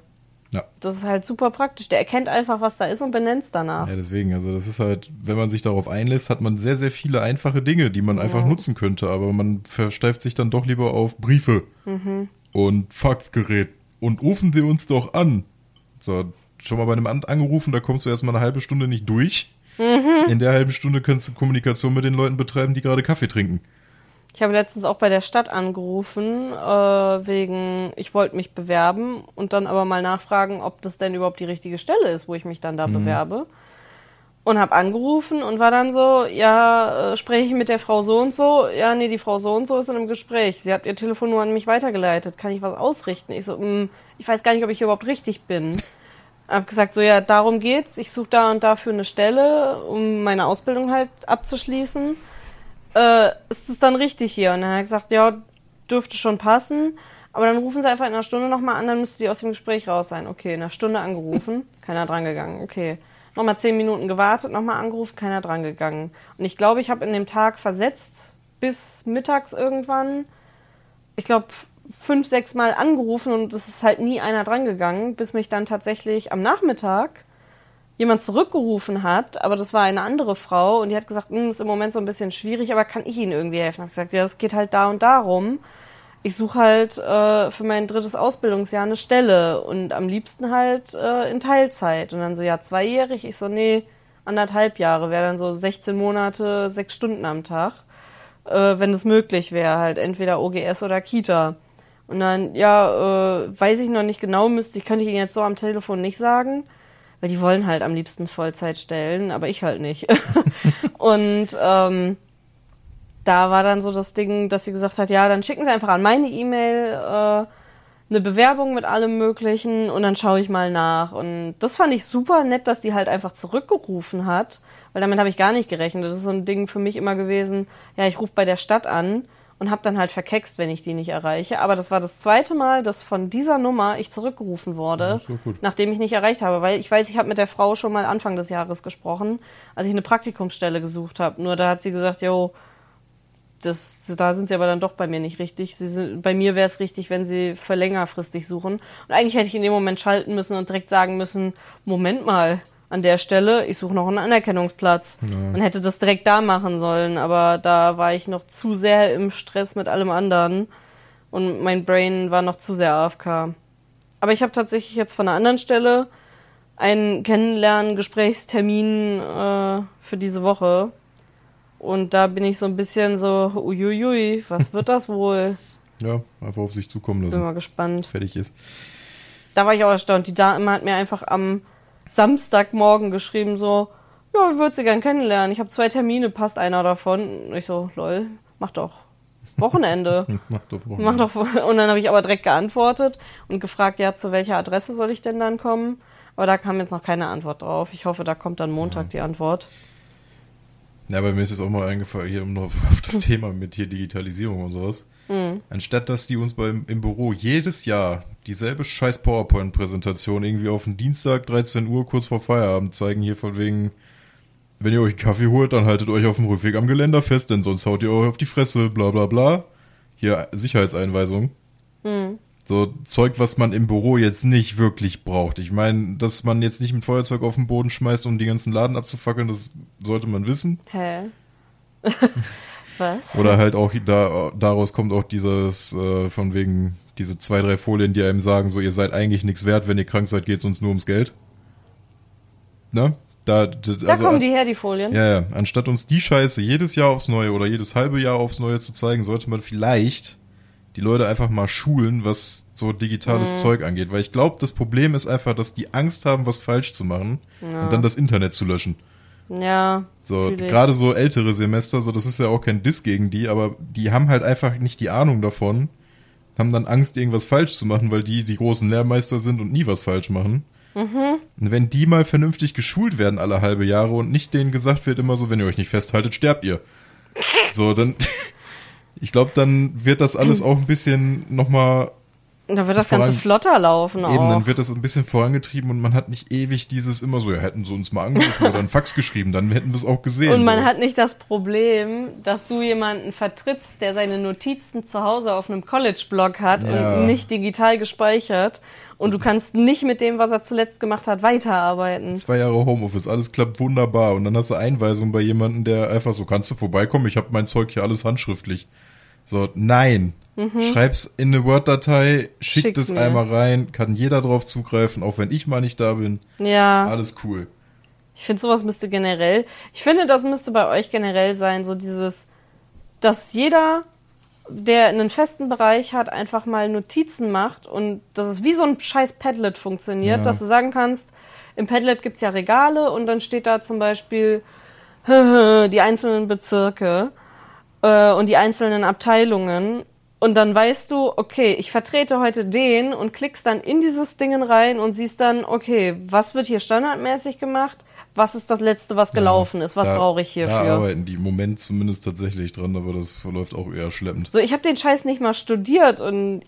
S2: Ja. Das ist halt super praktisch. Der erkennt einfach, was da ist und benennt es danach.
S1: Ja, deswegen, also das ist halt, wenn man sich darauf einlässt, hat man sehr, sehr viele einfache Dinge, die man ja. einfach nutzen könnte, aber man versteift sich dann doch lieber auf Briefe mhm. und Faxgerät und rufen Sie uns doch an. So, schon mal bei einem Amt angerufen, da kommst du erstmal eine halbe Stunde nicht durch. Mhm. In der halben Stunde kannst du Kommunikation mit den Leuten betreiben, die gerade Kaffee trinken.
S2: Ich habe letztens auch bei der Stadt angerufen, äh, wegen, ich wollte mich bewerben und dann aber mal nachfragen, ob das denn überhaupt die richtige Stelle ist, wo ich mich dann da mhm. bewerbe. und habe angerufen und war dann so, ja, äh, spreche ich mit der Frau so und so? Ja, nee, die Frau so und so ist in einem Gespräch. Sie hat ihr Telefon nur an mich weitergeleitet. Kann ich was ausrichten? Ich so, mh, ich weiß gar nicht, ob ich hier überhaupt richtig bin. Hab gesagt, so ja, darum geht's. Ich suche da und dafür eine Stelle, um meine Ausbildung halt abzuschließen. Äh, ist es dann richtig hier? Und dann hat er gesagt, ja, dürfte schon passen. Aber dann rufen sie einfach in einer Stunde nochmal an, dann müsste die aus dem Gespräch raus sein. Okay, in einer Stunde angerufen, (laughs) keiner dran gegangen. Okay. Nochmal zehn Minuten gewartet, nochmal angerufen, keiner dran gegangen. Und ich glaube, ich habe in dem Tag versetzt bis mittags irgendwann, ich glaube, fünf, sechs Mal angerufen und es ist halt nie einer dran gegangen, bis mich dann tatsächlich am Nachmittag jemand zurückgerufen hat, aber das war eine andere Frau und die hat gesagt, hm, ist im Moment so ein bisschen schwierig, aber kann ich Ihnen irgendwie helfen? Ich habe gesagt, ja, es geht halt da und darum. Ich suche halt äh, für mein drittes Ausbildungsjahr eine Stelle und am liebsten halt äh, in Teilzeit. Und dann so, ja, zweijährig. Ich so, nee, anderthalb Jahre wäre dann so 16 Monate, sechs Stunden am Tag, äh, wenn es möglich wäre, halt entweder OGS oder Kita. Und dann, ja, äh, weiß ich noch nicht genau, müsste ich, könnte ich Ihnen jetzt so am Telefon nicht sagen, weil die wollen halt am liebsten Vollzeit stellen, aber ich halt nicht. (laughs) und ähm, da war dann so das Ding, dass sie gesagt hat, ja, dann schicken Sie einfach an meine E-Mail äh, eine Bewerbung mit allem Möglichen und dann schaue ich mal nach. Und das fand ich super nett, dass die halt einfach zurückgerufen hat, weil damit habe ich gar nicht gerechnet. Das ist so ein Ding für mich immer gewesen, ja, ich rufe bei der Stadt an und habe dann halt verkext, wenn ich die nicht erreiche. Aber das war das zweite Mal, dass von dieser Nummer ich zurückgerufen wurde,
S1: Ja,
S2: nachdem ich nicht erreicht habe. Weil ich weiß, ich habe mit der Frau schon mal Anfang des Jahres gesprochen, als ich eine Praktikumsstelle gesucht habe. Nur da hat sie gesagt, jo, das, da sind sie aber dann doch bei mir nicht richtig. Sind, bei mir wäre es richtig, wenn sie für längerfristig suchen. Und eigentlich hätte ich in dem Moment schalten müssen und direkt sagen müssen, Moment mal, an der Stelle, ich suche noch einen Anerkennungsplatz.
S1: Ja.
S2: Und hätte das direkt da machen sollen, aber da war ich noch zu sehr im Stress mit allem anderen und mein Brain war noch zu sehr AFK. Aber ich habe tatsächlich jetzt von einer anderen Stelle einen Kennenlernen-Gesprächstermin äh, für diese Woche. Und da bin ich so ein bisschen so, uiuiui, was (laughs) wird das wohl?
S1: Ja, einfach auf sich zukommen
S2: Bin
S1: lassen.
S2: mal gespannt.
S1: Fertig ist.
S2: Da war ich auch erstaunt. Die Dame hat mir einfach am Samstagmorgen geschrieben, so, ja, ich würde sie gern kennenlernen. Ich habe zwei Termine, passt einer davon. Und ich so, lol, mach doch. Wochenende. (laughs)
S1: Mach doch Wochen.
S2: Mach doch. Und dann habe ich aber direkt geantwortet und gefragt, ja, zu welcher Adresse soll ich denn dann kommen? Aber da kam jetzt noch keine Antwort drauf. Ich hoffe, da kommt dann Montag die Antwort.
S1: Ja, bei mir ist es auch mal eingefallen, hier um noch (laughs) auf das Thema mit hier Digitalisierung und sowas.
S2: Mhm.
S1: Anstatt dass die uns beim, im Büro jedes Jahr dieselbe scheiß PowerPoint-Präsentation irgendwie auf den Dienstag 13 Uhr kurz vor Feierabend zeigen, hier von wegen, wenn ihr euch einen Kaffee holt, dann haltet euch auf dem Rückweg am Geländer fest, denn sonst haut ihr euch auf die Fresse, bla bla bla. Hier Sicherheitseinweisung.
S2: Mhm.
S1: So Zeug, was man im Büro jetzt nicht wirklich braucht. Ich meine, dass man jetzt nicht mit Feuerzeug auf den Boden schmeißt, um die ganzen Laden abzufackeln, das sollte man wissen.
S2: Hä? (laughs) Was?
S1: Oder halt auch da, daraus kommt auch dieses äh, von wegen diese zwei, drei Folien, die einem sagen, so ihr seid eigentlich nichts wert, wenn ihr krank seid, geht's uns nur ums Geld. Ne? Da, d-
S2: Da
S1: also,
S2: kommen die her, die Folien.
S1: Ja, ja. Anstatt uns die Scheiße jedes Jahr aufs Neue oder jedes halbe Jahr aufs Neue zu zeigen, sollte man vielleicht die Leute einfach mal schulen, was so digitales
S2: Mhm.
S1: Zeug angeht. Weil ich glaube, das Problem ist einfach, dass die Angst haben, was falsch zu machen
S2: Ja.
S1: und dann das Internet zu löschen.
S2: Ja.
S1: So, gerade so ältere Semester, so das ist ja auch kein Diss gegen die, aber die haben halt einfach nicht die Ahnung davon, haben dann Angst, irgendwas falsch zu machen, weil die die großen Lehrmeister sind und nie was falsch machen.
S2: Mhm.
S1: Und wenn die mal vernünftig geschult werden alle halbe Jahre und nicht denen gesagt wird immer so, wenn ihr euch nicht festhaltet, sterbt ihr. (laughs) So, dann, (laughs) ich glaube, dann wird das alles (clears throat) auch ein bisschen nochmal
S2: Da wird das
S1: Vor
S2: Ganze
S1: allem-
S2: flotter laufen
S1: Eben,
S2: auch.
S1: dann wird das ein bisschen vorangetrieben und man hat nicht ewig dieses immer so, ja, hätten sie uns mal angerufen oder einen Fax geschrieben, dann hätten wir es auch gesehen.
S2: Und man
S1: so.
S2: hat nicht das Problem, dass du jemanden vertrittst, der seine Notizen zu Hause auf einem College-Blog hat
S1: Ja.
S2: und nicht digital gespeichert. Und du kannst nicht mit dem, was er zuletzt gemacht hat, weiterarbeiten.
S1: Zwei Jahre Homeoffice, alles klappt wunderbar. Und dann hast du Einweisung bei jemandem, der einfach so, kannst du vorbeikommen, ich habe mein Zeug hier alles handschriftlich. So, nein. Schreib's in eine Word-Datei, schick
S2: Mhm. Schick's
S1: das
S2: mir.
S1: einmal rein, kann jeder drauf zugreifen, auch wenn ich mal nicht da bin.
S2: Ja,
S1: Alles cool.
S2: ich finde, sowas müsste generell, ich finde, das müsste bei euch generell sein, so dieses, dass jeder, der einen festen Bereich hat, einfach mal Notizen macht und dass es wie so ein scheiß Padlet funktioniert,
S1: Ja.
S2: dass du sagen kannst, im Padlet gibt's ja Regale und dann steht da zum Beispiel (laughs) die einzelnen Bezirke äh, und die einzelnen Abteilungen. Und dann weißt du, okay, ich vertrete heute den und klickst dann in dieses Ding rein und siehst dann, okay, was wird hier standardmäßig gemacht? Was ist das letzte, was gelaufen ist? Was
S1: Da-
S2: brauche ich
S1: Da
S2: hierfür?
S1: arbeiten die im Moment zumindest tatsächlich dran, aber das verläuft auch eher schleppend.
S2: So, ich habe den Scheiß nicht mal studiert und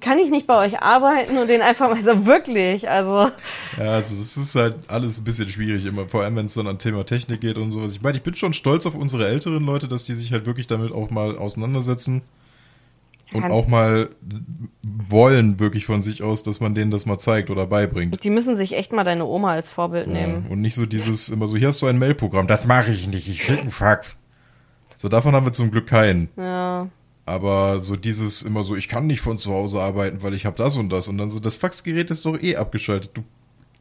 S2: kann ich nicht bei euch arbeiten und den einfach mal so (laughs) wirklich, also
S1: Ja, also es ist halt alles ein bisschen schwierig immer, vor allem wenn es dann an Thema Technik geht und sowas. Ich meine, ich bin schon stolz auf unsere älteren Leute, dass die sich halt wirklich damit auch mal auseinandersetzen und auch mal wollen wirklich von sich aus, dass man denen das mal zeigt oder beibringt.
S2: die müssen sich echt mal deine Oma als Vorbild
S1: Ja,
S2: nehmen.
S1: und nicht so dieses immer so, hier hast du ein Mailprogramm, das mache ich nicht, ich schicke einen Fax. So, davon haben wir zum Glück keinen.
S2: Ja.
S1: Aber so dieses immer so, ich kann nicht von zu Hause arbeiten, weil ich habe das und das. Und dann so, das Faxgerät ist doch eh abgeschaltet. Du,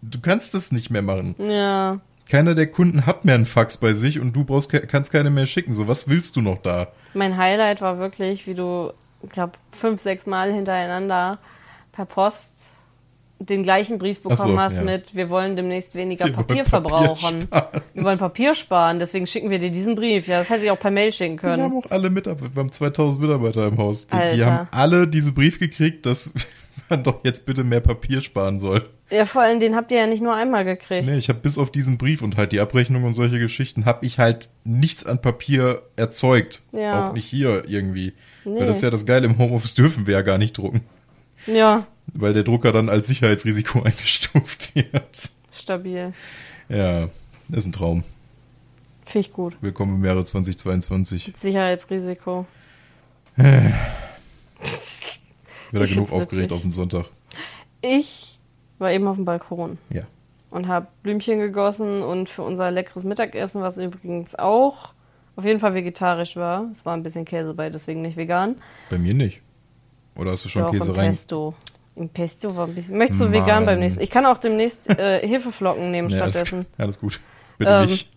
S1: du kannst das nicht mehr machen.
S2: Ja.
S1: Keiner der Kunden hat mehr einen Fax bei sich und du brauchst, kannst keine mehr schicken. So, was willst du noch da?
S2: Mein Highlight war wirklich, wie du, ich glaube, fünf, sechs Mal hintereinander per Post den gleichen Brief bekommen
S1: so,
S2: hast
S1: ja.
S2: mit, wir wollen demnächst weniger
S1: Wir wollen
S2: Papier
S1: Papier
S2: verbrauchen.
S1: sparen.
S2: Wir wollen Papier sparen, deswegen schicken wir dir diesen Brief. Ja, das hätte ich auch per Mail schicken
S1: Wir haben
S2: können.
S1: auch alle Mitarbeiter, wir haben 2000 Mitarbeiter im Haus. Die, die haben alle diesen Brief gekriegt, dass (laughs) man doch jetzt bitte mehr Papier sparen soll.
S2: Ja, vor allem, den habt ihr ja nicht nur einmal gekriegt.
S1: Nee, ich habe bis auf diesen Brief und halt die Abrechnung und solche Geschichten, habe ich halt nichts an Papier erzeugt.
S2: Ja.
S1: Auch nicht hier irgendwie.
S2: Nee.
S1: Weil das ist ja das Geile, im Homeoffice dürfen wir ja gar nicht drucken.
S2: Ja,
S1: Weil der Drucker dann als Sicherheitsrisiko (laughs) eingestuft wird.
S2: stabil.
S1: Ja, das ist ein Traum.
S2: Finde ich gut.
S1: Willkommen im Jahre 2022.
S2: Sicherheitsrisiko. (laughs)
S1: Wieder genug aufgeregt
S2: witzig.
S1: auf den Sonntag.
S2: Ich war eben auf dem Balkon
S1: Ja.
S2: und habe Blümchen gegossen und für unser leckeres Mittagessen, was übrigens auch auf jeden Fall vegetarisch war. Es war ein bisschen Käse bei, deswegen nicht vegan.
S1: Bei mir nicht. Oder hast du schon
S2: Doch,
S1: Käse
S2: im
S1: rein?
S2: Pesto. Im Pesto war ein bisschen. Möchtest du
S1: Mann.
S2: vegan beim nächsten? Ich kann auch demnächst äh, (laughs) Hefeflocken nehmen
S1: Nee, alles,
S2: stattdessen. (laughs)
S1: alles gut. Bitte
S2: Ähm,
S1: nicht.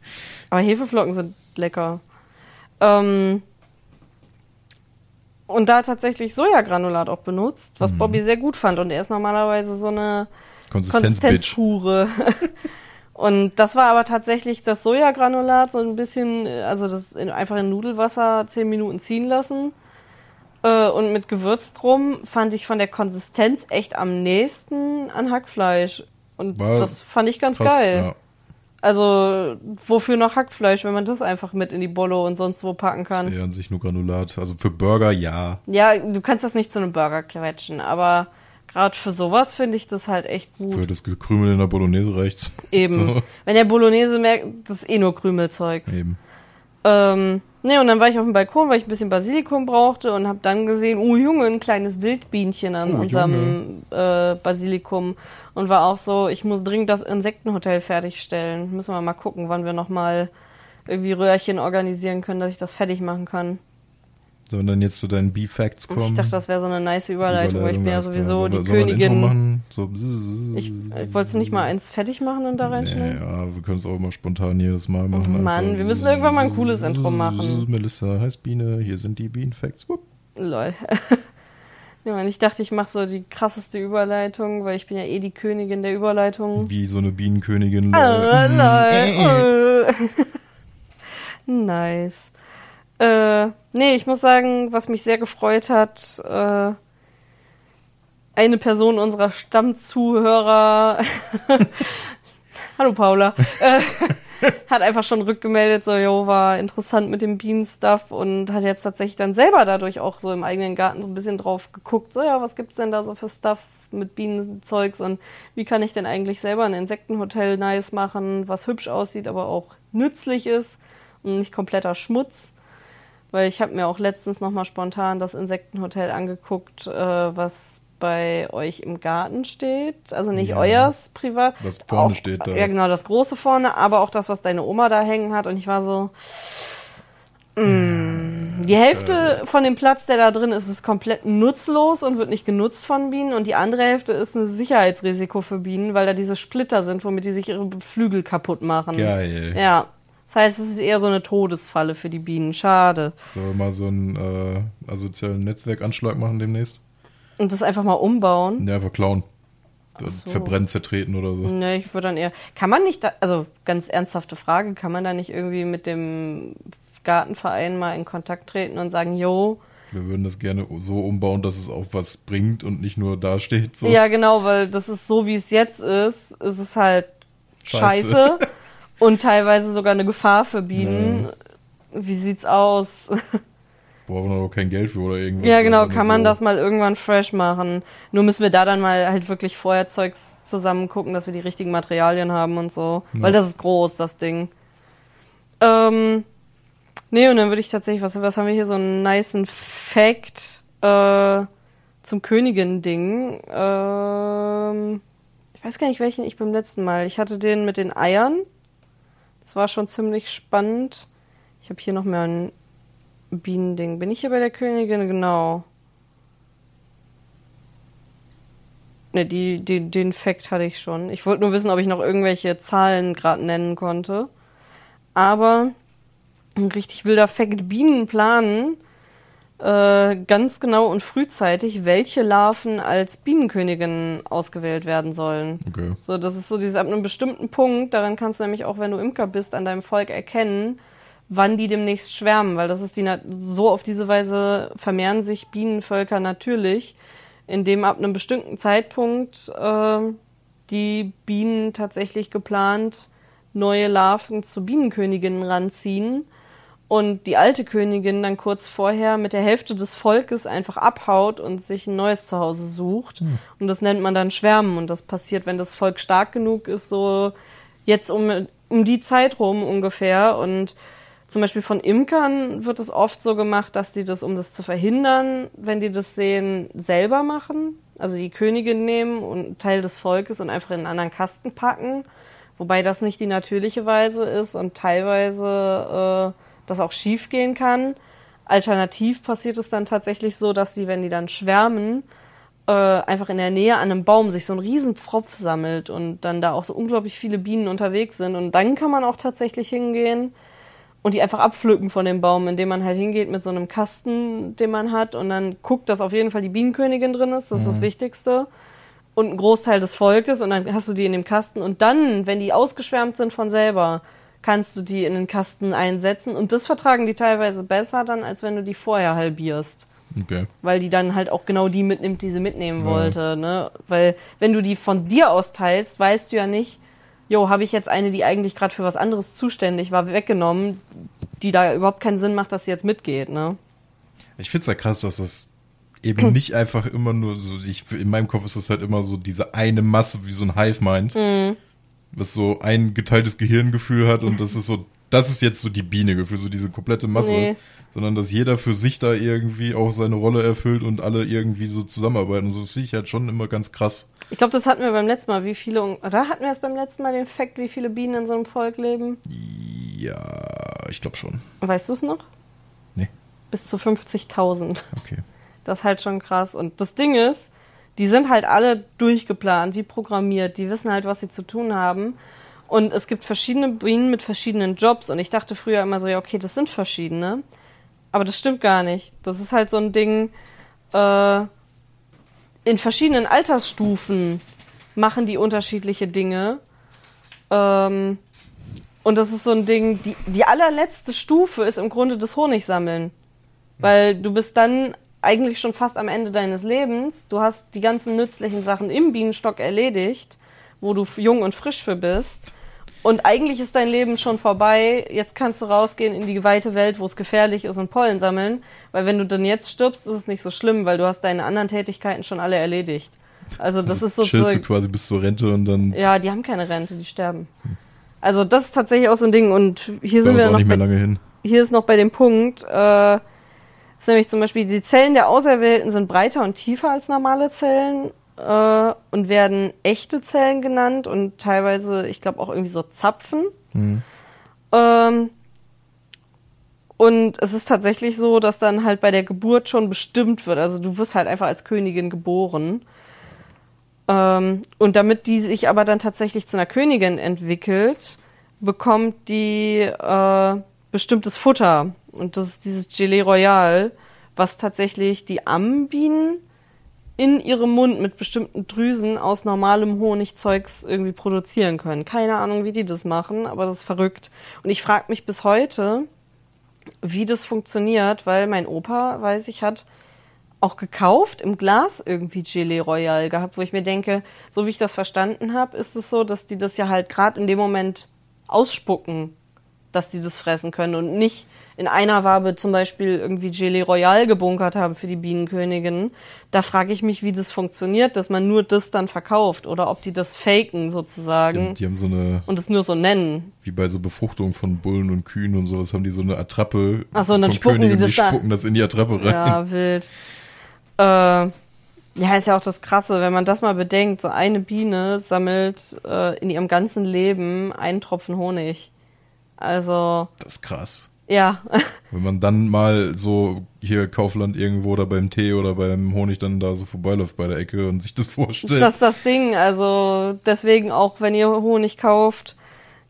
S2: Aber Hefeflocken sind lecker. Ähm, und da tatsächlich Sojagranulat auch benutzt, was
S1: Mhm.
S2: Bobby sehr gut fand. Und er ist normalerweise so eine. Konsistenzhure. (laughs) und das war aber tatsächlich das Sojagranulat so ein bisschen, äh, also das in, einfach in Nudelwasser zehn Minuten ziehen lassen. Äh, und mit Gewürz drum fand ich von der Konsistenz echt am nächsten an Hackfleisch. Und
S1: War
S2: das fand ich ganz
S1: Krass,
S2: geil.
S1: ja.
S2: Also, wofür noch Hackfleisch, wenn man das einfach mit in die Bolle und sonst wo packen kann?
S1: Eher an sich nur Granulat. Also für Burger ja.
S2: Ja, du kannst das nicht zu einem Burger quetschen, aber gerade für sowas finde ich das halt echt gut.
S1: Für das Gekrümel in der Bolognese reicht's.
S2: Eben.
S1: So.
S2: Wenn der Bolognese merkt, das ist eh nur Krümelzeugs.
S1: Eben.
S2: Ähm, ne, und dann war ich auf dem Balkon, weil ich ein bisschen Basilikum brauchte und habe dann gesehen, oh Junge, ein kleines Wildbienchen an
S1: Oh,
S2: unserem äh, Basilikum und war auch so, ich muss dringend das Insektenhotel fertigstellen. Müssen wir mal gucken, wann wir nochmal irgendwie Röhrchen organisieren können, dass ich das fertig machen kann.
S1: Sollen dann jetzt zu deinen B-Facts kommen?
S2: Ich dachte, das wäre so eine nice Überleitung, weil ich bin ja sowieso
S1: wir-
S2: die
S1: Intro
S2: Königin.
S1: Machen? So.
S2: Ich, ich wollte nicht mal eins fertig machen und da
S1: Nee,
S2: reinschneiden?
S1: ja, wir können es auch immer spontan jedes Mal machen.
S2: Oh Mann,
S1: Einfach
S2: wir müssen irgendwann mal ein cooles Intro machen.
S1: Melissa heißt Biene, hier sind die. Wupp.
S2: Lol. (laughs) ich dachte, ich mache so die krasseste Überleitung, weil ich bin ja eh die Königin der Überleitung.
S1: Wie so eine Bienenkönigin.
S2: Ah, lol. Äh. (laughs) (laughs) nice. Äh, nee, ich muss sagen, was mich sehr gefreut hat, äh, eine Person unserer Stammzuhörer, (laughs) hallo Paula, äh, hat einfach schon rückgemeldet, so, jo, war interessant mit dem Bienenstuff und hat jetzt tatsächlich dann selber dadurch auch so im eigenen Garten so ein bisschen drauf geguckt, so, ja, was gibt's denn da so für Stuff mit Bienenzeugs und wie kann ich denn eigentlich selber ein Insektenhotel nice machen, was hübsch aussieht, aber auch nützlich ist und nicht kompletter Schmutz. Weil ich habe mir auch letztens nochmal spontan das Insektenhotel angeguckt, äh, was bei euch im Garten steht. Also nicht
S1: Ja.
S2: euers privat.
S1: Was vorne
S2: auch,
S1: steht da.
S2: Ja, genau, das große vorne, aber auch das, was deine Oma da hängen hat. Und ich war so. Mm, die Hälfte von dem Platz, der da drin ist, ist komplett nutzlos und wird nicht genutzt von Bienen. Und die andere Hälfte ist ein Sicherheitsrisiko für Bienen, weil da diese Splitter sind, womit die sich ihre Flügel kaputt machen.
S1: Geil.
S2: Ja. Das heißt, es ist eher so eine Todesfalle für die Bienen. Schade.
S1: Sollen wir mal so einen äh, asozialen Netzwerkanschlag machen demnächst?
S2: Und das einfach mal umbauen.
S1: Ja, einfach klauen.
S2: so.
S1: verbrennen, zertreten oder so.
S2: Ne, ich würde dann eher. Kann man nicht, da, also ganz ernsthafte Frage, kann man da nicht irgendwie mit dem Gartenverein mal in Kontakt treten und sagen, yo,
S1: Wir würden das gerne so umbauen, dass es auch was bringt und nicht nur dasteht. So.
S2: ja genau, weil das ist so, wie es jetzt ist, ist es halt scheiße,
S1: Scheiße. (laughs)
S2: und teilweise sogar eine Gefahr für Bienen. Wie sieht's aus?
S1: Brauchen wir aber kein Geld für oder irgendwas.
S2: Ja, genau,
S1: nur
S2: kann man
S1: so.
S2: das mal irgendwann fresh machen. Nur müssen wir da dann mal halt wirklich vorher Zeugs zusammen gucken, dass wir die richtigen Materialien haben und so. Weil das ist groß, das Ding. Ähm, nee, und dann würde ich tatsächlich, was, was haben wir hier, so einen niceen Fact äh, zum Königin-Ding. Ähm, ich weiß gar nicht, welchen ich beim letzten Mal. Ich hatte den mit den Eiern. Das war schon ziemlich spannend. Ich habe hier noch mehr ein Bienending. Bin ich hier bei der Königin? Genau. Ne, die, die, den Fact hatte ich schon. Ich wollte nur wissen, ob ich noch irgendwelche Zahlen gerade nennen konnte. Aber ein richtig wilder Fact: Bienen planen äh, ganz genau und frühzeitig, welche Larven als Bienenkönigin ausgewählt werden sollen.
S1: Okay.
S2: So, das ist so dieses ab einem bestimmten Punkt, daran kannst du nämlich auch, wenn du Imker bist, an deinem Volk erkennen, wann die demnächst schwärmen, weil das ist die so auf diese Weise vermehren sich Bienenvölker natürlich, indem ab einem bestimmten Zeitpunkt äh, die Bienen tatsächlich geplant neue Larven zu Bienenköniginnen ranziehen und die alte Königin dann kurz vorher mit der Hälfte des Volkes einfach abhaut und sich ein neues Zuhause sucht. Und das nennt man dann Schwärmen. Und das passiert, wenn das Volk stark genug ist, so jetzt um, um die Zeit rum ungefähr. Und zum Beispiel von Imkern wird es oft so gemacht, dass die das, um das zu verhindern, wenn die das sehen, selber machen. Also die Königin nehmen und Teil des Volkes und einfach in einen anderen Kasten packen. Wobei das nicht die natürliche Weise ist und teilweise äh, das auch schief gehen kann. Alternativ passiert es dann tatsächlich so, dass die, wenn die dann schwärmen, äh, einfach in der Nähe an einem Baum sich so ein riesen Pfropf sammelt und dann da auch so unglaublich viele Bienen unterwegs sind. Und dann kann man auch tatsächlich hingehen und die einfach abpflücken von dem Baum, indem man halt hingeht mit so einem Kasten, den man hat und dann guckt, dass auf jeden Fall die Bienenkönigin drin ist. Das ist das Wichtigste. Und ein Großteil des Volkes und dann hast du die in dem Kasten und dann, wenn die ausgeschwärmt sind von selber, kannst du die in den Kasten einsetzen und das vertragen die teilweise besser dann, als wenn du die vorher halbierst
S1: Okay.
S2: weil die dann halt auch genau die mitnimmt, die sie mitnehmen
S1: Ja.
S2: wollte, ne? Weil wenn du die von dir aus teilst, weißt du ja nicht, jo, habe ich jetzt eine, die eigentlich gerade für was anderes zuständig war, weggenommen, die da überhaupt keinen Sinn macht, dass sie jetzt mitgeht, ne?
S1: Ich find's ja krass, dass das eben (clears throat) nicht einfach immer nur so, ich, in meinem Kopf ist das halt immer so diese eine Masse wie so ein Hive Mind,
S2: Mhm.
S1: Was so ein geteiltes Gehirngefühl hat und das ist so, das ist jetzt so die Biene-Gefühl, so diese komplette Masse,
S2: Nee.
S1: sondern dass jeder für sich da irgendwie auch seine Rolle erfüllt und alle irgendwie so zusammenarbeiten. Und so das finde ich halt schon immer ganz krass.
S2: Ich glaube, das hatten wir beim letzten Mal, wie viele, oder hatten wir es beim letzten Mal den Fakt, wie viele Bienen in so einem Volk leben?
S1: Ja, ich glaube schon.
S2: Weißt du es noch?
S1: Nee,
S2: Bis zu 50.000.
S1: okay.
S2: Das ist halt schon krass. Und das Ding ist, die sind halt alle durchgeplant, wie programmiert. Die wissen halt, was sie zu tun haben. Und es gibt verschiedene Bienen mit verschiedenen Jobs. Und ich dachte früher immer so, ja, okay, das sind verschiedene. Aber das stimmt gar nicht. Das ist halt so ein Ding, äh, in verschiedenen Altersstufen machen die unterschiedliche Dinge. Ähm, und das ist so ein Ding, die, die allerletzte Stufe ist im Grunde das Honigsammeln. Weil du bist dann eigentlich schon fast am Ende deines Lebens. Du hast die ganzen nützlichen Sachen im Bienenstock erledigt, wo du jung und frisch für bist. Und eigentlich ist dein Leben schon vorbei. Jetzt kannst du rausgehen in die weite Welt, wo es gefährlich ist und Pollen sammeln. Weil wenn du dann jetzt stirbst, ist es nicht so schlimm, weil du hast deine anderen Tätigkeiten schon alle erledigt. Also das ist
S1: Chillst du
S2: sozusagen.
S1: quasi bis zur Rente und dann
S2: Ja, die haben keine Rente, die sterben. Also das ist tatsächlich auch so ein Ding. Und hier sind wir noch
S1: nicht
S2: bei,
S1: mehr lange hin.
S2: hier ist noch bei dem Punkt, äh, ist nämlich zum Beispiel, die Zellen der Auserwählten sind breiter und tiefer als normale Zellen äh, und werden echte Zellen genannt und teilweise, ich glaube, auch irgendwie so Zapfen.
S1: Mhm.
S2: Ähm, und es ist tatsächlich so, dass dann halt bei der Geburt schon bestimmt wird. Also du wirst halt einfach als Königin geboren. Ähm, und damit die sich aber dann tatsächlich zu einer Königin entwickelt, bekommt die äh, bestimmtes Futter. Und das ist dieses Gelee Royal, was tatsächlich die Ammenbienen in ihrem Mund mit bestimmten Drüsen aus normalem Honigzeugs irgendwie produzieren können. Keine Ahnung, wie die das machen, aber das ist verrückt. Und ich frage mich bis heute, wie das funktioniert, weil mein Opa, weiß ich, hat auch gekauft im Glas irgendwie Gelee Royal gehabt, wo ich mir denke, so wie ich das verstanden habe, ist es so, dass die das ja halt gerade in dem Moment ausspucken, dass die das fressen können und nicht in einer Wabe zum Beispiel irgendwie Gelee Royal gebunkert haben für die Bienenkönigin. Da frage ich mich, wie das funktioniert, dass man nur das dann verkauft oder ob die das faken sozusagen.
S1: Die, die haben so eine,
S2: und es nur so nennen.
S1: wie bei so Befruchtung von Bullen und Kühen und sowas, haben die so eine Attrappe
S2: Ach so, und dann spucken die
S1: Königen,
S2: das
S1: die
S2: da-
S1: spucken das in die Attrappe rein.
S2: Ja, wild. Äh, ja, ist ja auch das Krasse, wenn man das mal bedenkt. So eine Biene sammelt äh, in ihrem ganzen Leben einen Tropfen Honig. Also,
S1: Das ist krass.
S2: Ja. (laughs)
S1: Wenn man dann mal so hier Kaufland irgendwo oder beim Tee oder beim Honig dann da so vorbeiläuft bei der Ecke und sich das vorstellt.
S2: Das ist das Ding. Also deswegen auch, wenn ihr Honig kauft,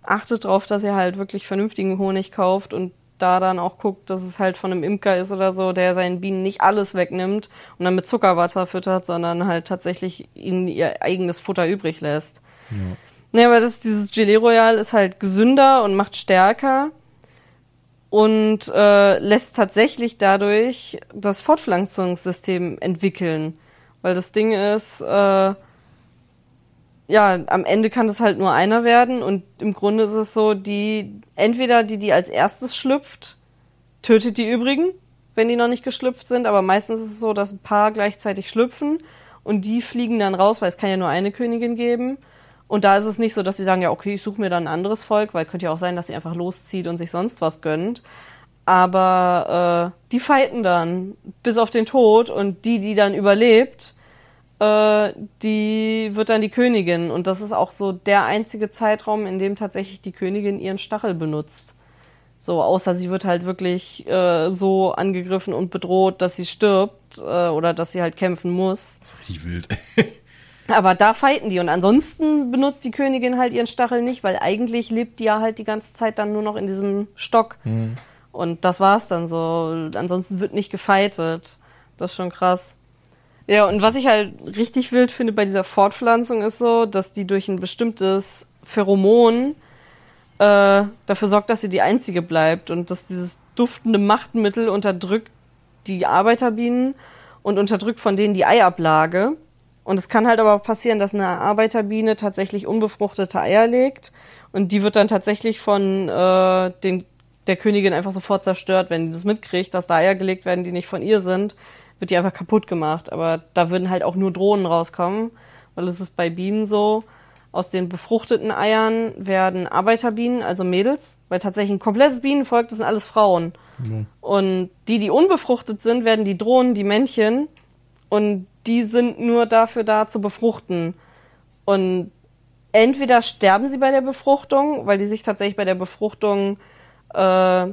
S2: achtet drauf, dass ihr halt wirklich vernünftigen Honig kauft und da dann auch guckt, dass es halt von einem Imker ist oder so, der seinen Bienen nicht alles wegnimmt und dann mit Zuckerwasser füttert, sondern halt tatsächlich ihnen ihr eigenes Futter übrig lässt. Ja. Nee, aber das, dieses Gelee Royal ist halt gesünder und macht stärker und äh, lässt tatsächlich dadurch das Fortpflanzungssystem entwickeln. Weil das Ding ist, äh, ja, am Ende kann das halt nur einer werden und im Grunde ist es so, die, entweder die, die als erstes schlüpft, tötet die übrigen, wenn die noch nicht geschlüpft sind, aber meistens ist es so, dass ein paar gleichzeitig schlüpfen und die fliegen dann raus, weil es kann ja nur eine Königin geben. Und da ist es nicht so, dass sie sagen, ja, okay, ich suche mir dann ein anderes Volk, weil könnte ja auch sein, dass sie einfach loszieht und sich sonst was gönnt. Aber äh, die fighten dann bis auf den Tod und die, die dann überlebt, äh, die wird dann die Königin. Und das ist auch so der einzige Zeitraum, in dem tatsächlich die Königin ihren Stachel benutzt. So, außer sie wird halt wirklich äh, so angegriffen und bedroht, dass sie stirbt äh, oder dass sie halt kämpfen muss.
S1: Das ist richtig wild. (laughs)
S2: Aber da fighten die und ansonsten benutzt die Königin halt ihren Stachel nicht, weil eigentlich lebt die ja halt die ganze Zeit dann nur noch in diesem Stock.
S1: Mhm.
S2: Und das war's dann so. Ansonsten wird nicht gefightet. Das ist schon krass. Ja, und was ich halt richtig wild finde bei dieser Fortpflanzung ist so, dass die durch ein bestimmtes Pheromon äh, dafür sorgt, dass sie die einzige bleibt und dass dieses duftende Machtmittel unterdrückt die Arbeiterbienen und unterdrückt von denen die Eiablage. Und es kann halt aber auch passieren, dass eine Arbeiterbiene tatsächlich unbefruchtete Eier legt und die wird dann tatsächlich von äh, den, der Königin einfach sofort zerstört, wenn die das mitkriegt, dass da Eier gelegt werden, die nicht von ihr sind, wird die einfach kaputt gemacht. Aber da würden halt auch nur Drohnen rauskommen, weil es ist bei Bienen so, aus den befruchteten Eiern werden Arbeiterbienen, also Mädels, weil tatsächlich ein komplettes Bienenvolk, das sind alles Frauen. Und die, die unbefruchtet sind, werden die Drohnen, die Männchen. Und die sind nur dafür da zu befruchten. Und entweder sterben sie bei der Befruchtung, weil die sich tatsächlich bei der Befruchtung äh,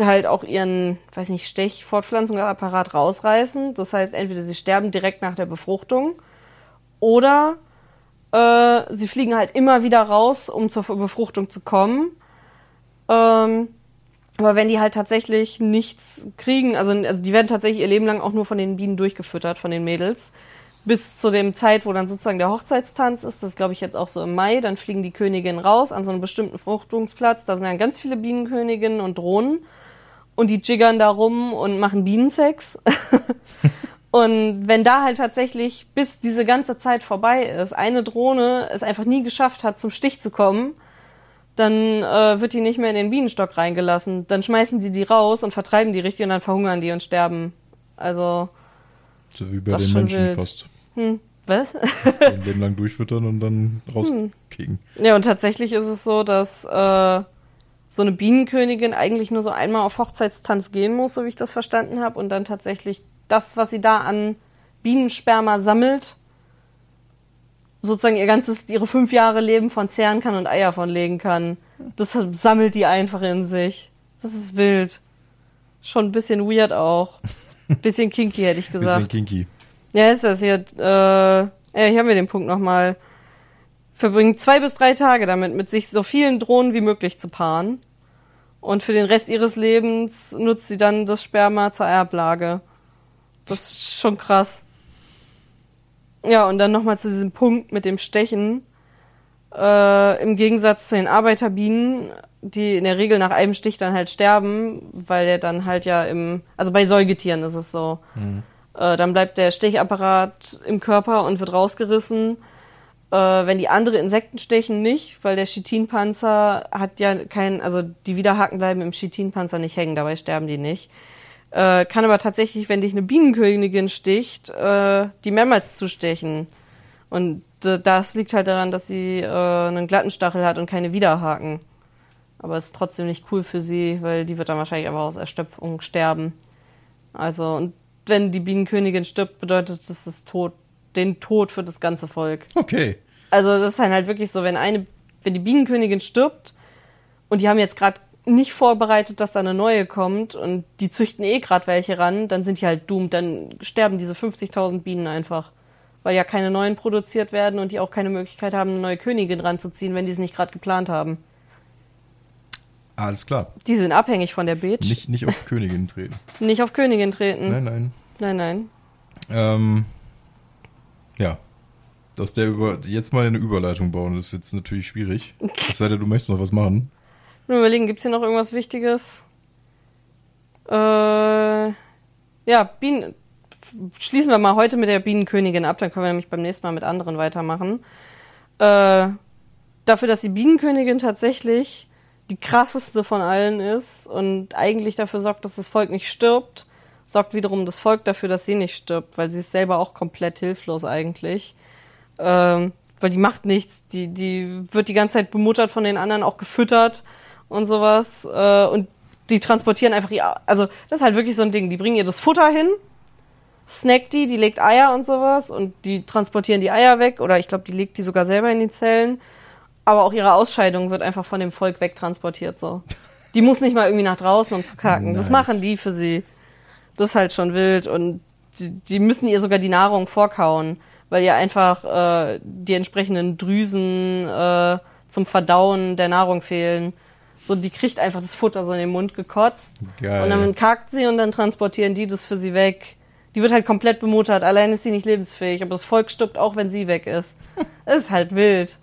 S2: halt auch ihren, weiß nicht, Stech-Fortpflanzungsapparat rausreißen. Das heißt, entweder sie sterben direkt nach der Befruchtung oder äh, sie fliegen halt immer wieder raus, um zur Befruchtung zu kommen. Ähm, aber wenn die halt tatsächlich nichts kriegen, also, also die werden tatsächlich ihr Leben lang auch nur von den Bienen durchgefüttert, von den Mädels, bis zu dem Zeit, wo dann sozusagen der Hochzeitstanz ist, das glaube ich jetzt auch so im Mai, dann fliegen die Königinnen raus an so einem bestimmten Fruchtungsplatz, da sind dann ganz viele Bienenköniginnen und Drohnen. Und die jiggern da rum und machen Bienensex. (laughs) und wenn da halt tatsächlich, bis diese ganze Zeit vorbei ist, eine Drohne es einfach nie geschafft hat, zum Stich zu kommen, dann äh, wird die nicht mehr in den Bienenstock reingelassen. Dann schmeißen die die raus und vertreiben die richtig und dann verhungern die und sterben. Also,
S1: So wie bei den Menschen
S2: wild.
S1: fast.
S2: hm, was? (laughs)
S1: Ein Leben lang durchfüttern und dann
S2: Hm.
S1: rauskriegen.
S2: Ja, und tatsächlich ist es so, dass äh, so eine Bienenkönigin eigentlich nur so einmal auf Hochzeitstanz gehen muss, so wie ich das verstanden habe, und dann tatsächlich das, was sie da an Bienensperma sammelt, sozusagen ihr ganzes, ihre fünf Jahre Leben von zehren kann und Eier von legen kann. Das sammelt die einfach in sich. Das ist wild. Schon ein bisschen weird auch. Bisschen kinky, hätte ich (laughs)
S1: Bisschen
S2: gesagt.
S1: kinky.
S2: Ja, ist das hier. Äh, ja, hier haben wir den Punkt nochmal. Verbringen zwei bis drei Tage damit, mit sich so vielen Drohnen wie möglich zu paaren. Und für den Rest ihres Lebens nutzt sie dann das Sperma zur Erblage. Das ist schon krass. Ja, und dann nochmal zu diesem Punkt mit dem Stechen. Äh, Im Gegensatz zu den Arbeiterbienen, die in der Regel nach einem Stich dann halt sterben, weil der dann halt ja im, also bei Säugetieren ist es so. Mhm. Äh, dann bleibt der Stechapparat im Körper und wird rausgerissen. Äh, wenn die andere Insekten stechen, nicht, weil der Chitinpanzer hat ja kein, also die Widerhaken bleiben im Chitinpanzer nicht hängen, dabei sterben die nicht. Äh, kann aber tatsächlich, wenn dich eine Bienenkönigin sticht, äh, die mehrmals zustechen. Und äh, das liegt halt daran, dass sie äh, einen glatten Stachel hat und keine Widerhaken. Aber es ist trotzdem nicht cool für sie, weil die wird dann wahrscheinlich einfach aus Erschöpfung sterben. Also, und wenn die Bienenkönigin stirbt, bedeutet das das Tod, den Tod für das ganze Volk.
S1: Okay.
S2: Also, das ist dann halt wirklich so, wenn eine, wenn die Bienenkönigin stirbt und die haben jetzt gerade nicht vorbereitet, dass da eine neue kommt und die züchten eh gerade welche ran, dann sind die halt doomed, dann sterben diese 50.000 Bienen einfach. Weil ja keine neuen produziert werden und die auch keine Möglichkeit haben, eine neue Königin ranzuziehen, wenn die es nicht gerade geplant haben.
S1: Alles klar.
S2: Die sind abhängig von der Beach.
S1: Nicht, nicht auf Königin treten. (laughs)
S2: Nicht auf Königin treten.
S1: Nein, nein.
S2: Nein, nein.
S1: Ähm, ja. Dass der über, jetzt mal eine Überleitung bauen, ist jetzt natürlich schwierig. (laughs) Es sei denn, du möchtest noch was machen.
S2: Nur überlegen, gibt's hier noch irgendwas Wichtiges? Äh, ja, Bienen. Schließen wir mal heute mit der Bienenkönigin ab, dann können wir nämlich beim nächsten Mal mit anderen weitermachen. Äh, dafür, dass die Bienenkönigin tatsächlich die krasseste von allen ist und eigentlich dafür sorgt, dass das Volk nicht stirbt, sorgt wiederum das Volk dafür, dass sie nicht stirbt, weil sie ist selber auch komplett hilflos eigentlich. Ähm, weil die macht nichts, die, die wird die ganze Zeit bemuttert von den anderen, auch gefüttert und sowas. Äh, und die transportieren einfach ihr, also das ist halt wirklich so ein Ding. Die bringen ihr das Futter hin, snackt die, die legt Eier und sowas und die transportieren die Eier weg oder ich glaube, die legt die sogar selber in die Zellen. Aber auch ihre Ausscheidung wird einfach von dem Volk wegtransportiert so. Die muss nicht mal irgendwie nach draußen, um zu kacken. Nice. Das machen die für sie. Das ist halt schon wild und die, die müssen ihr sogar die Nahrung vorkauen, weil ihr einfach äh, die entsprechenden Drüsen äh, zum Verdauen der Nahrung fehlen. So, die kriegt einfach das Futter so in den Mund gekotzt. Geil. Und dann kackt sie und dann transportieren die das für sie weg. Die wird halt komplett bemuttert. Allein ist sie nicht lebensfähig. Aber das Volk stirbt auch, wenn sie weg ist. (laughs) Ist halt wild.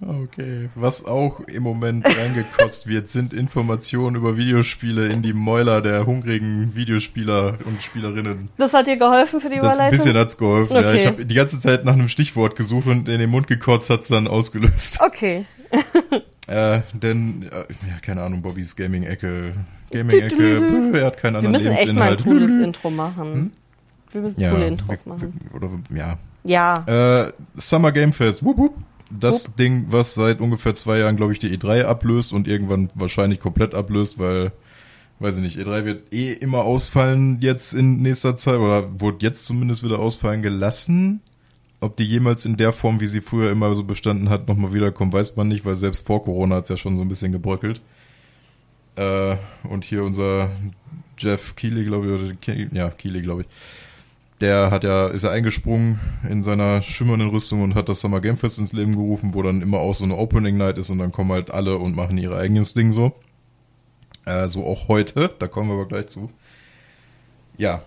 S1: Okay. Was auch im Moment reingekotzt wird, sind Informationen über Videospiele in die Mäuler der hungrigen Videospieler und Spielerinnen.
S2: Das hat dir geholfen für die
S1: das
S2: Überleitung?
S1: Ein bisschen hat's geholfen, okay. ja. Ich habe die ganze Zeit nach einem Stichwort gesucht und in den Mund gekotzt hat's dann ausgelöst.
S2: Okay. (laughs)
S1: Äh, denn, äh, ja, keine Ahnung, Bobbys Gaming-Ecke. Gaming-Ecke, er hat keinen anderen
S2: Wir müssen echt mal ein cooles Intro machen. Hm? Wir müssen ja, coole Intros machen.
S1: Oder, ja.
S2: Ja.
S1: Äh, Summer Game Fest, wup, wup. Das wup. Ding, was seit ungefähr zwei Jahren, glaube ich, die E3 ablöst und irgendwann wahrscheinlich komplett ablöst, weil, weiß ich nicht, E3 wird eh immer ausfallen jetzt in nächster Zeit oder wurde jetzt zumindest wieder ausfallen gelassen. Ob die jemals in der Form, wie sie früher immer so bestanden hat, nochmal wiederkommen, weiß man nicht, weil selbst vor Corona hat es ja schon so ein bisschen gebröckelt. Äh, und hier unser Jeff Keighley, glaube ich, oder ja, Keighley, glaube ich. Der hat ja, ist ja eingesprungen in seiner schimmernden Rüstung und hat das Summer Game Fest ins Leben gerufen, wo dann immer auch so eine Opening Night ist und dann kommen halt alle und machen ihr eigenes Ding so. Äh, so auch heute, da kommen wir aber gleich zu. Ja,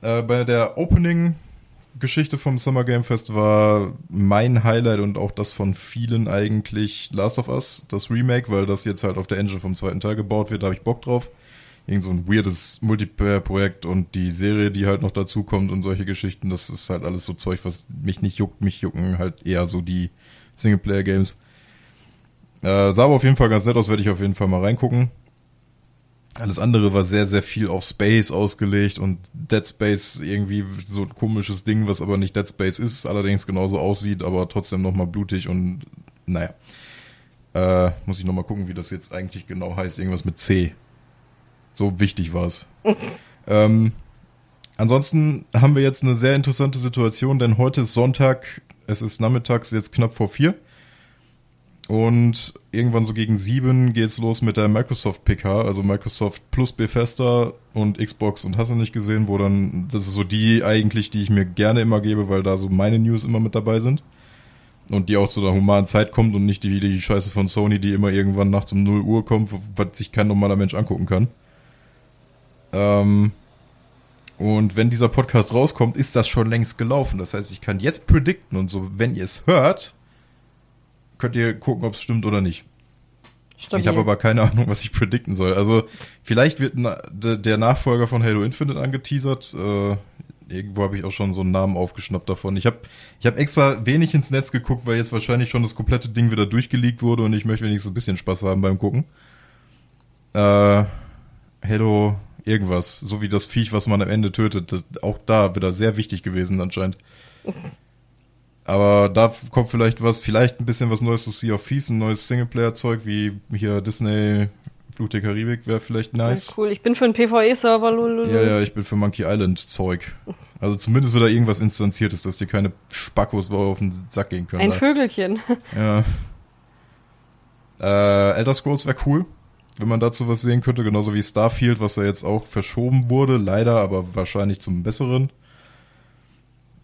S1: äh, bei der Opening Geschichte vom Summer Game Fest war mein Highlight und auch das von vielen eigentlich Last of Us, das Remake, weil das jetzt halt auf der Engine vom zweiten Teil gebaut wird, da habe ich Bock drauf. Irgend so ein weirdes Multiplayer-Projekt und die Serie, die halt noch dazu kommt und solche Geschichten, das ist halt alles so Zeug, was mich nicht juckt. Mich jucken halt eher so die Singleplayer-Games. Äh, sah aber auf jeden Fall ganz nett aus, werde ich auf jeden Fall mal reingucken. Alles andere war sehr, sehr viel auf Space ausgelegt und Dead Space irgendwie so ein komisches Ding, was aber nicht Dead Space ist, allerdings genauso aussieht, aber trotzdem nochmal blutig und naja. Äh, muss ich nochmal gucken, wie das jetzt eigentlich genau heißt. Irgendwas mit C. So wichtig war es. (laughs) ähm, ansonsten haben wir jetzt eine sehr interessante Situation, denn heute ist Sonntag, es ist nachmittags jetzt knapp vor vier. Und irgendwann so gegen sieben geht's los mit der Microsoft PK, also Microsoft plus Bethesda und Xbox und hast du nicht gesehen, wo dann, das ist so die eigentlich, die ich mir gerne immer gebe, weil da so meine News immer mit dabei sind. Und die auch zu der humanen Zeit kommt und nicht die, die Scheiße von Sony, die immer irgendwann nachts um 0 Uhr kommt, was sich kein normaler Mensch angucken kann. Ähm, Und wenn dieser Podcast rauskommt, ist das schon längst gelaufen. Das heißt, ich kann jetzt predikten und so, wenn ihr es hört, könnt ihr gucken, ob es stimmt oder nicht.
S2: Stabil.
S1: Ich habe aber keine Ahnung, was ich predikten soll. Also vielleicht wird na, de, der Nachfolger von Halo Infinite angeteasert. Äh, irgendwo habe ich auch schon so einen Namen aufgeschnappt davon. Ich habe ich hab extra wenig ins Netz geguckt, weil jetzt wahrscheinlich schon das komplette Ding wieder durchgeleakt wurde und ich möchte wenigstens ein bisschen Spaß haben beim Gucken. Äh, Halo irgendwas, so wie das Viech, was man am Ende tötet. Das, auch da wieder sehr wichtig gewesen anscheinend. Aber da kommt vielleicht was, vielleicht ein bisschen was Neues zu Sea of Thieves, ein neues Singleplayer-Zeug, wie hier Disney Fluch der Karibik wäre vielleicht nice.
S2: Ja, cool, ich bin für einen PvE-Server.
S1: Ja, ja, ich bin für Monkey Island Zeug. Also zumindest wird da irgendwas instanziert ist, dass dir keine Spackos auf den Sack gehen können.
S2: Ein
S1: da.
S2: Vögelchen. (laughs)
S1: Ja. Äh, Elder Scrolls wäre cool, wenn man dazu was sehen könnte, genauso wie Starfield, was ja jetzt auch verschoben wurde, leider, aber wahrscheinlich zum Besseren.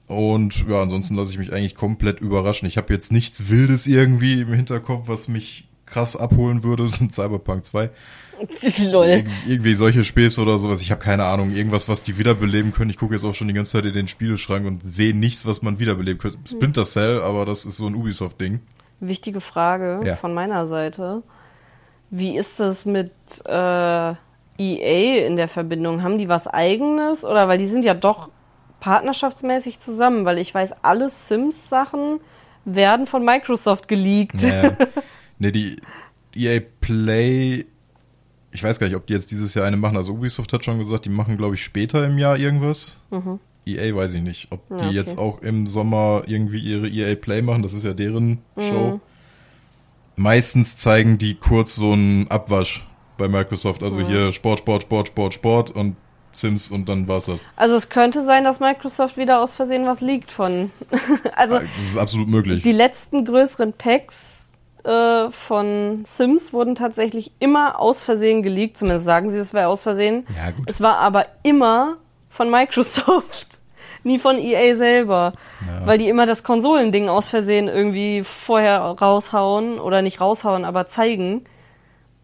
S1: Und ja, ansonsten lasse ich mich eigentlich komplett überraschen. Ich habe jetzt nichts Wildes irgendwie im Hinterkopf, was mich krass abholen würde, (laughs) das sind Cyberpunk 2. (laughs)
S2: Lol.
S1: Ir irgendwie solche Späße oder sowas. Ich habe keine Ahnung. Irgendwas, was die wiederbeleben können. Ich gucke jetzt auch schon die ganze Zeit in den Spieleschrank und sehe nichts, was man wiederbelebt könnte. Splinter Cell, aber das ist so ein Ubisoft-Ding.
S2: Wichtige Frage
S1: Ja.
S2: von meiner Seite. Wie ist das mit äh, EA in der Verbindung? Haben die was eigenes? Oder weil die sind ja doch partnerschaftsmäßig zusammen, weil ich weiß, alle Sims-Sachen werden von Microsoft geleakt.
S1: Naja. (laughs) nee, die EA Play, ich weiß gar nicht, ob die jetzt dieses Jahr eine machen. Also Ubisoft hat schon gesagt, die machen, glaube ich, später im Jahr irgendwas. EA weiß ich nicht, ob die
S2: Ja, okay.
S1: jetzt auch im Sommer irgendwie ihre EA Play machen. Das ist ja deren Show. Meistens zeigen die kurz so einen Abwasch bei Microsoft. Also hier Sport, Sport, Sport, Sport, Sport und Sims und dann war's das.
S2: Also es könnte sein, dass Microsoft wieder aus Versehen was liegt von. (laughs) also
S1: Das ist absolut möglich.
S2: die letzten größeren Packs äh, von Sims wurden tatsächlich immer aus Versehen geleakt. Zumindest sagen sie, es wäre aus Versehen.
S1: Ja, gut.
S2: Es war aber immer von Microsoft. (laughs) Nie von EA selber.
S1: Ja.
S2: Weil die immer das Konsolending aus Versehen irgendwie vorher raushauen oder nicht raushauen, aber zeigen.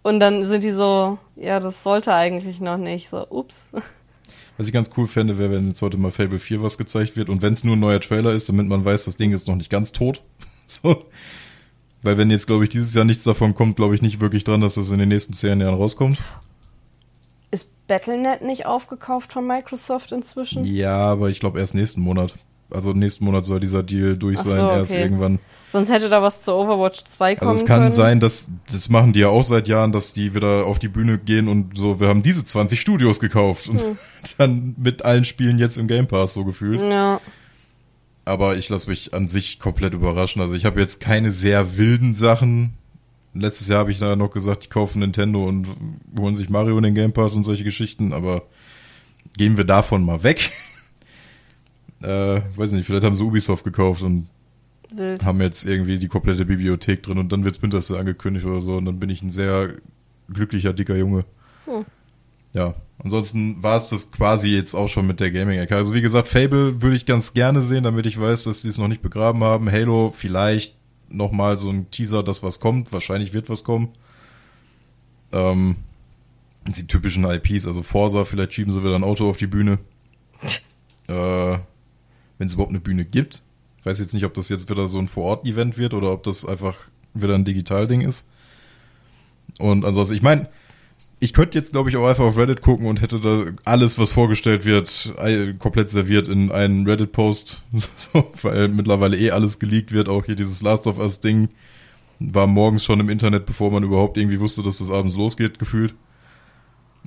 S2: Und dann sind die so, ja, das sollte eigentlich noch nicht. So, ups.
S1: Was ich ganz cool fände, wäre, wenn jetzt heute mal Fable 4 was gezeigt wird und wenn es nur ein neuer Trailer ist, damit man weiß, das Ding ist noch nicht ganz tot. (laughs) so. Weil wenn jetzt, glaube ich, dieses Jahr nichts davon kommt, glaube ich nicht wirklich dran, dass das in den nächsten zehn Jahren rauskommt.
S2: Ist Battlenet nicht aufgekauft von Microsoft inzwischen?
S1: Ja, aber ich glaube erst nächsten Monat. Also nächsten Monat soll dieser Deal durch
S2: Ach
S1: sein,
S2: so,
S1: erst
S2: okay.
S1: irgendwann.
S2: Sonst hätte da was zu Overwatch 2 kommen
S1: Also es kann
S2: können.
S1: sein, dass, das machen die ja auch seit Jahren, dass die wieder auf die Bühne gehen und so, wir haben diese 20 Studios gekauft und
S2: Hm. (laughs)
S1: dann mit allen Spielen jetzt im Game Pass so gefühlt.
S2: Ja.
S1: Aber ich lasse mich an sich komplett überraschen. Also ich habe jetzt keine sehr wilden Sachen. Letztes Jahr habe ich da noch gesagt, die kaufen Nintendo und holen sich Mario in den Game Pass und solche Geschichten, aber gehen wir davon mal weg. (laughs) äh, weiß nicht, vielleicht haben sie Ubisoft gekauft und
S2: Wild.
S1: haben jetzt irgendwie die komplette Bibliothek drin und dann wird Splinter Cell angekündigt oder so und dann bin ich ein sehr glücklicher, dicker Junge.
S2: Hm.
S1: Ja, ansonsten war es das quasi jetzt auch schon mit der Gaming-Ecke. Also wie gesagt, Fable würde ich ganz gerne sehen, damit ich weiß, dass sie es noch nicht begraben haben. Halo vielleicht nochmal so ein Teaser, dass was kommt. Wahrscheinlich wird was kommen. Ähm, die typischen IPs, also Forza, vielleicht schieben sie wieder ein Auto auf die Bühne. (laughs) äh, wenn es überhaupt eine Bühne gibt. Ich weiß jetzt nicht, ob das jetzt wieder so ein Vor-Ort-Event wird oder ob das einfach wieder ein Digitalding ist. Und ansonsten, ich meine, ich könnte jetzt, glaube ich, auch einfach auf Reddit gucken und hätte da alles, was vorgestellt wird, komplett serviert in einen Reddit-Post, (laughs) so, weil mittlerweile eh alles geleakt wird. Auch hier dieses Last of Us-Ding war morgens schon im Internet, bevor man überhaupt irgendwie wusste, dass das abends losgeht, gefühlt.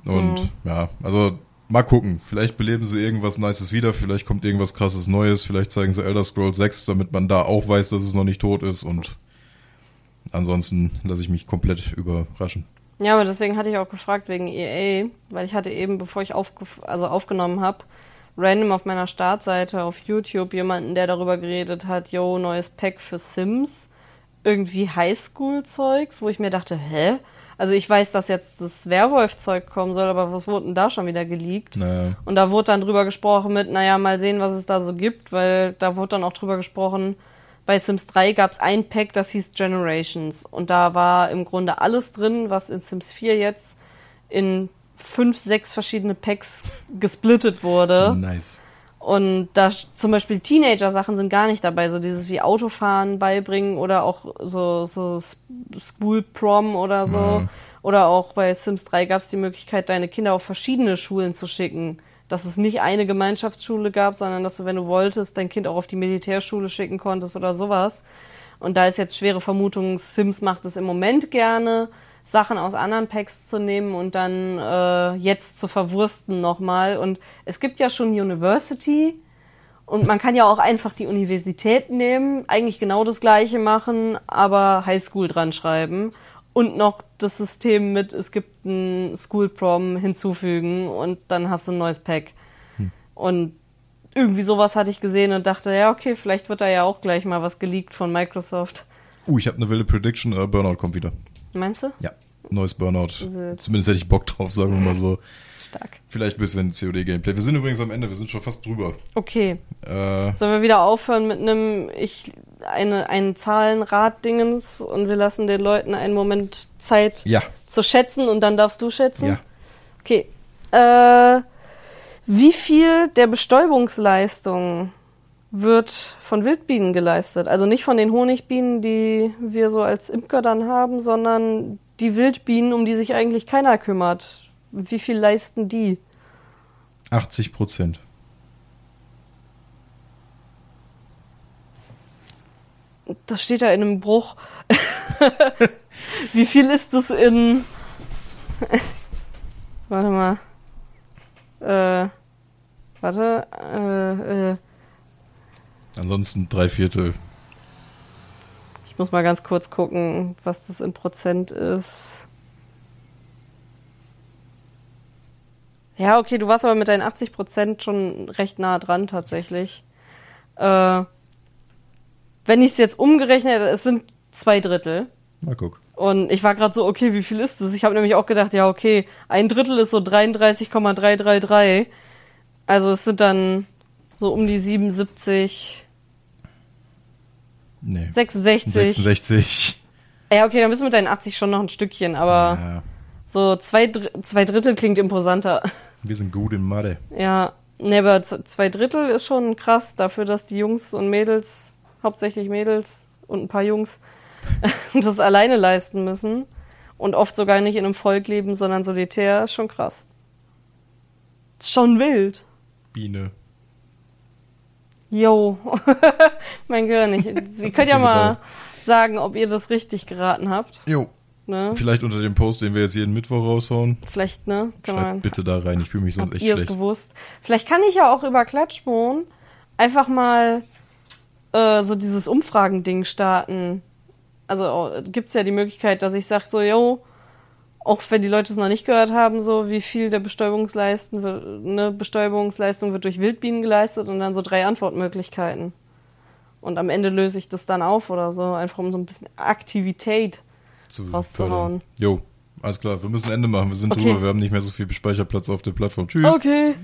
S1: Und
S2: Mhm.
S1: ja, also mal gucken. Vielleicht beleben sie irgendwas Nices wieder, vielleicht kommt irgendwas krasses Neues, vielleicht zeigen sie Elder Scrolls 6, damit man da auch weiß, dass es noch nicht tot ist und ansonsten lasse ich mich komplett überraschen.
S2: Ja, aber deswegen hatte ich auch gefragt wegen EA, weil ich hatte eben, bevor ich aufgef also aufgenommen habe, random auf meiner Startseite auf YouTube jemanden, der darüber geredet hat, yo, neues Pack für Sims, irgendwie Highschool-Zeugs, wo ich mir dachte, hä? Also ich weiß, dass jetzt das Werwolf-Zeug kommen soll, aber was wurde denn da schon wieder geleakt?
S1: Naja.
S2: Und da wurde dann drüber gesprochen mit, naja, mal sehen, was es da so gibt, weil da wurde dann auch drüber gesprochen, bei Sims 3 gab es ein Pack, das hieß Generations. Und da war im Grunde alles drin, was in Sims 4 jetzt in fünf, sechs verschiedene Packs gesplittet wurde.
S1: Nice.
S2: Und da zum Beispiel Teenager-Sachen sind gar nicht dabei, so dieses wie Autofahren beibringen oder auch so, so School Prom oder so.
S1: Ja.
S2: Oder auch bei Sims 3 gab es die Möglichkeit, deine Kinder auf verschiedene Schulen zu schicken. Dass es nicht eine Gemeinschaftsschule gab, sondern dass du, wenn du wolltest, dein Kind auch auf die Militärschule schicken konntest oder sowas. Und da ist jetzt schwere Vermutung, Sims macht es im Moment gerne, Sachen aus anderen Packs zu nehmen und dann äh, jetzt zu verwursten nochmal. Und es gibt ja schon University und man kann ja auch einfach die Universität nehmen, eigentlich genau das gleiche machen, aber Highschool dran schreiben und noch das System mit, es gibt ein School Prom hinzufügen und dann hast du ein neues Pack. Und irgendwie sowas hatte ich gesehen und dachte, ja, okay, vielleicht wird da ja auch gleich mal was geleakt von Microsoft.
S1: Uh, ich habe eine wilde Prediction, äh, Burnout kommt wieder.
S2: Meinst du?
S1: Ja, neues Burnout. Zumindest hätte ich Bock drauf, sagen wir mal so.
S2: Stark.
S1: Vielleicht ein bisschen COD-Gameplay. Wir sind übrigens am Ende, wir sind schon fast drüber.
S2: Okay.
S1: Äh,
S2: Sollen wir wieder aufhören mit einem ich eine ein Zahlenrad-Dingens und wir lassen den Leuten einen Moment Zeit
S1: ja,
S2: zu schätzen und dann darfst du schätzen?
S1: ja.
S2: Okay. Äh, wie viel der Bestäubungsleistung wird von Wildbienen geleistet? Also nicht von den Honigbienen, die wir so als Imker dann haben, sondern die Wildbienen, um die sich eigentlich keiner kümmert. Wie viel leisten die?
S1: 80 Prozent.
S2: Das steht da in einem Bruch. (laughs) Wie viel ist das in. (laughs) warte mal. Äh, warte. Äh, äh,
S1: Ansonsten drei Viertel.
S2: ich muss mal ganz kurz gucken, was das in Prozent ist. Ja, okay, du warst aber mit deinen 80 Prozent schon recht nah dran tatsächlich. Äh, wenn ich es jetzt umgerechnet hätte, es sind zwei Drittel.
S1: Na guck.
S2: Und ich war gerade so, okay, wie viel ist das? Ich habe nämlich auch gedacht, ja, okay, ein Drittel ist so 33,333. Also es sind dann so um die 77,
S1: Nee.
S2: 66.
S1: 66.
S2: Ja, okay, dann bist du mit deinen 80 schon noch ein Stückchen, aber
S1: Ja,
S2: so zwei, Dr- zwei Drittel klingt imposanter.
S1: wir sind gut in Mathe.
S2: Ja, ne, aber zwei Drittel ist schon krass dafür, dass die Jungs und Mädels, hauptsächlich Mädels und ein paar Jungs, (laughs) das alleine leisten müssen und oft sogar nicht in einem Volk leben, sondern solitär, ist schon krass. Schon wild.
S1: Biene.
S2: Yo, (laughs) mein nicht. Sie könnt ja mal sagen, ob ihr das richtig geraten habt.
S1: Jo.
S2: Ne?
S1: Vielleicht unter dem Post, den wir jetzt jeden Mittwoch raushauen.
S2: Vielleicht, ne? Kann man.
S1: Schreibt bitte da rein, ich fühle mich sonst
S2: Habt
S1: echt
S2: ihr es
S1: schlecht.
S2: gewusst? Vielleicht kann ich ja auch über Klatschmohn einfach mal äh, so dieses Umfragending starten. Also äh, gibt's ja die Möglichkeit, dass ich sage so, yo, auch wenn die Leute es noch nicht gehört haben, so wie viel der Bestäubungsleisten, wird- ne, Bestäubungsleistung wird durch Wildbienen geleistet und dann so drei Antwortmöglichkeiten. Und am Ende löse ich das dann auf oder so, einfach um so ein bisschen Aktivität.
S1: Zu
S2: rauszuhauen.
S1: fördern. Jo, alles klar, wir müssen Ende machen. Wir sind
S2: Okay.
S1: drüber, wir haben nicht mehr so viel Speicherplatz auf der Plattform. Tschüss.
S2: Okay.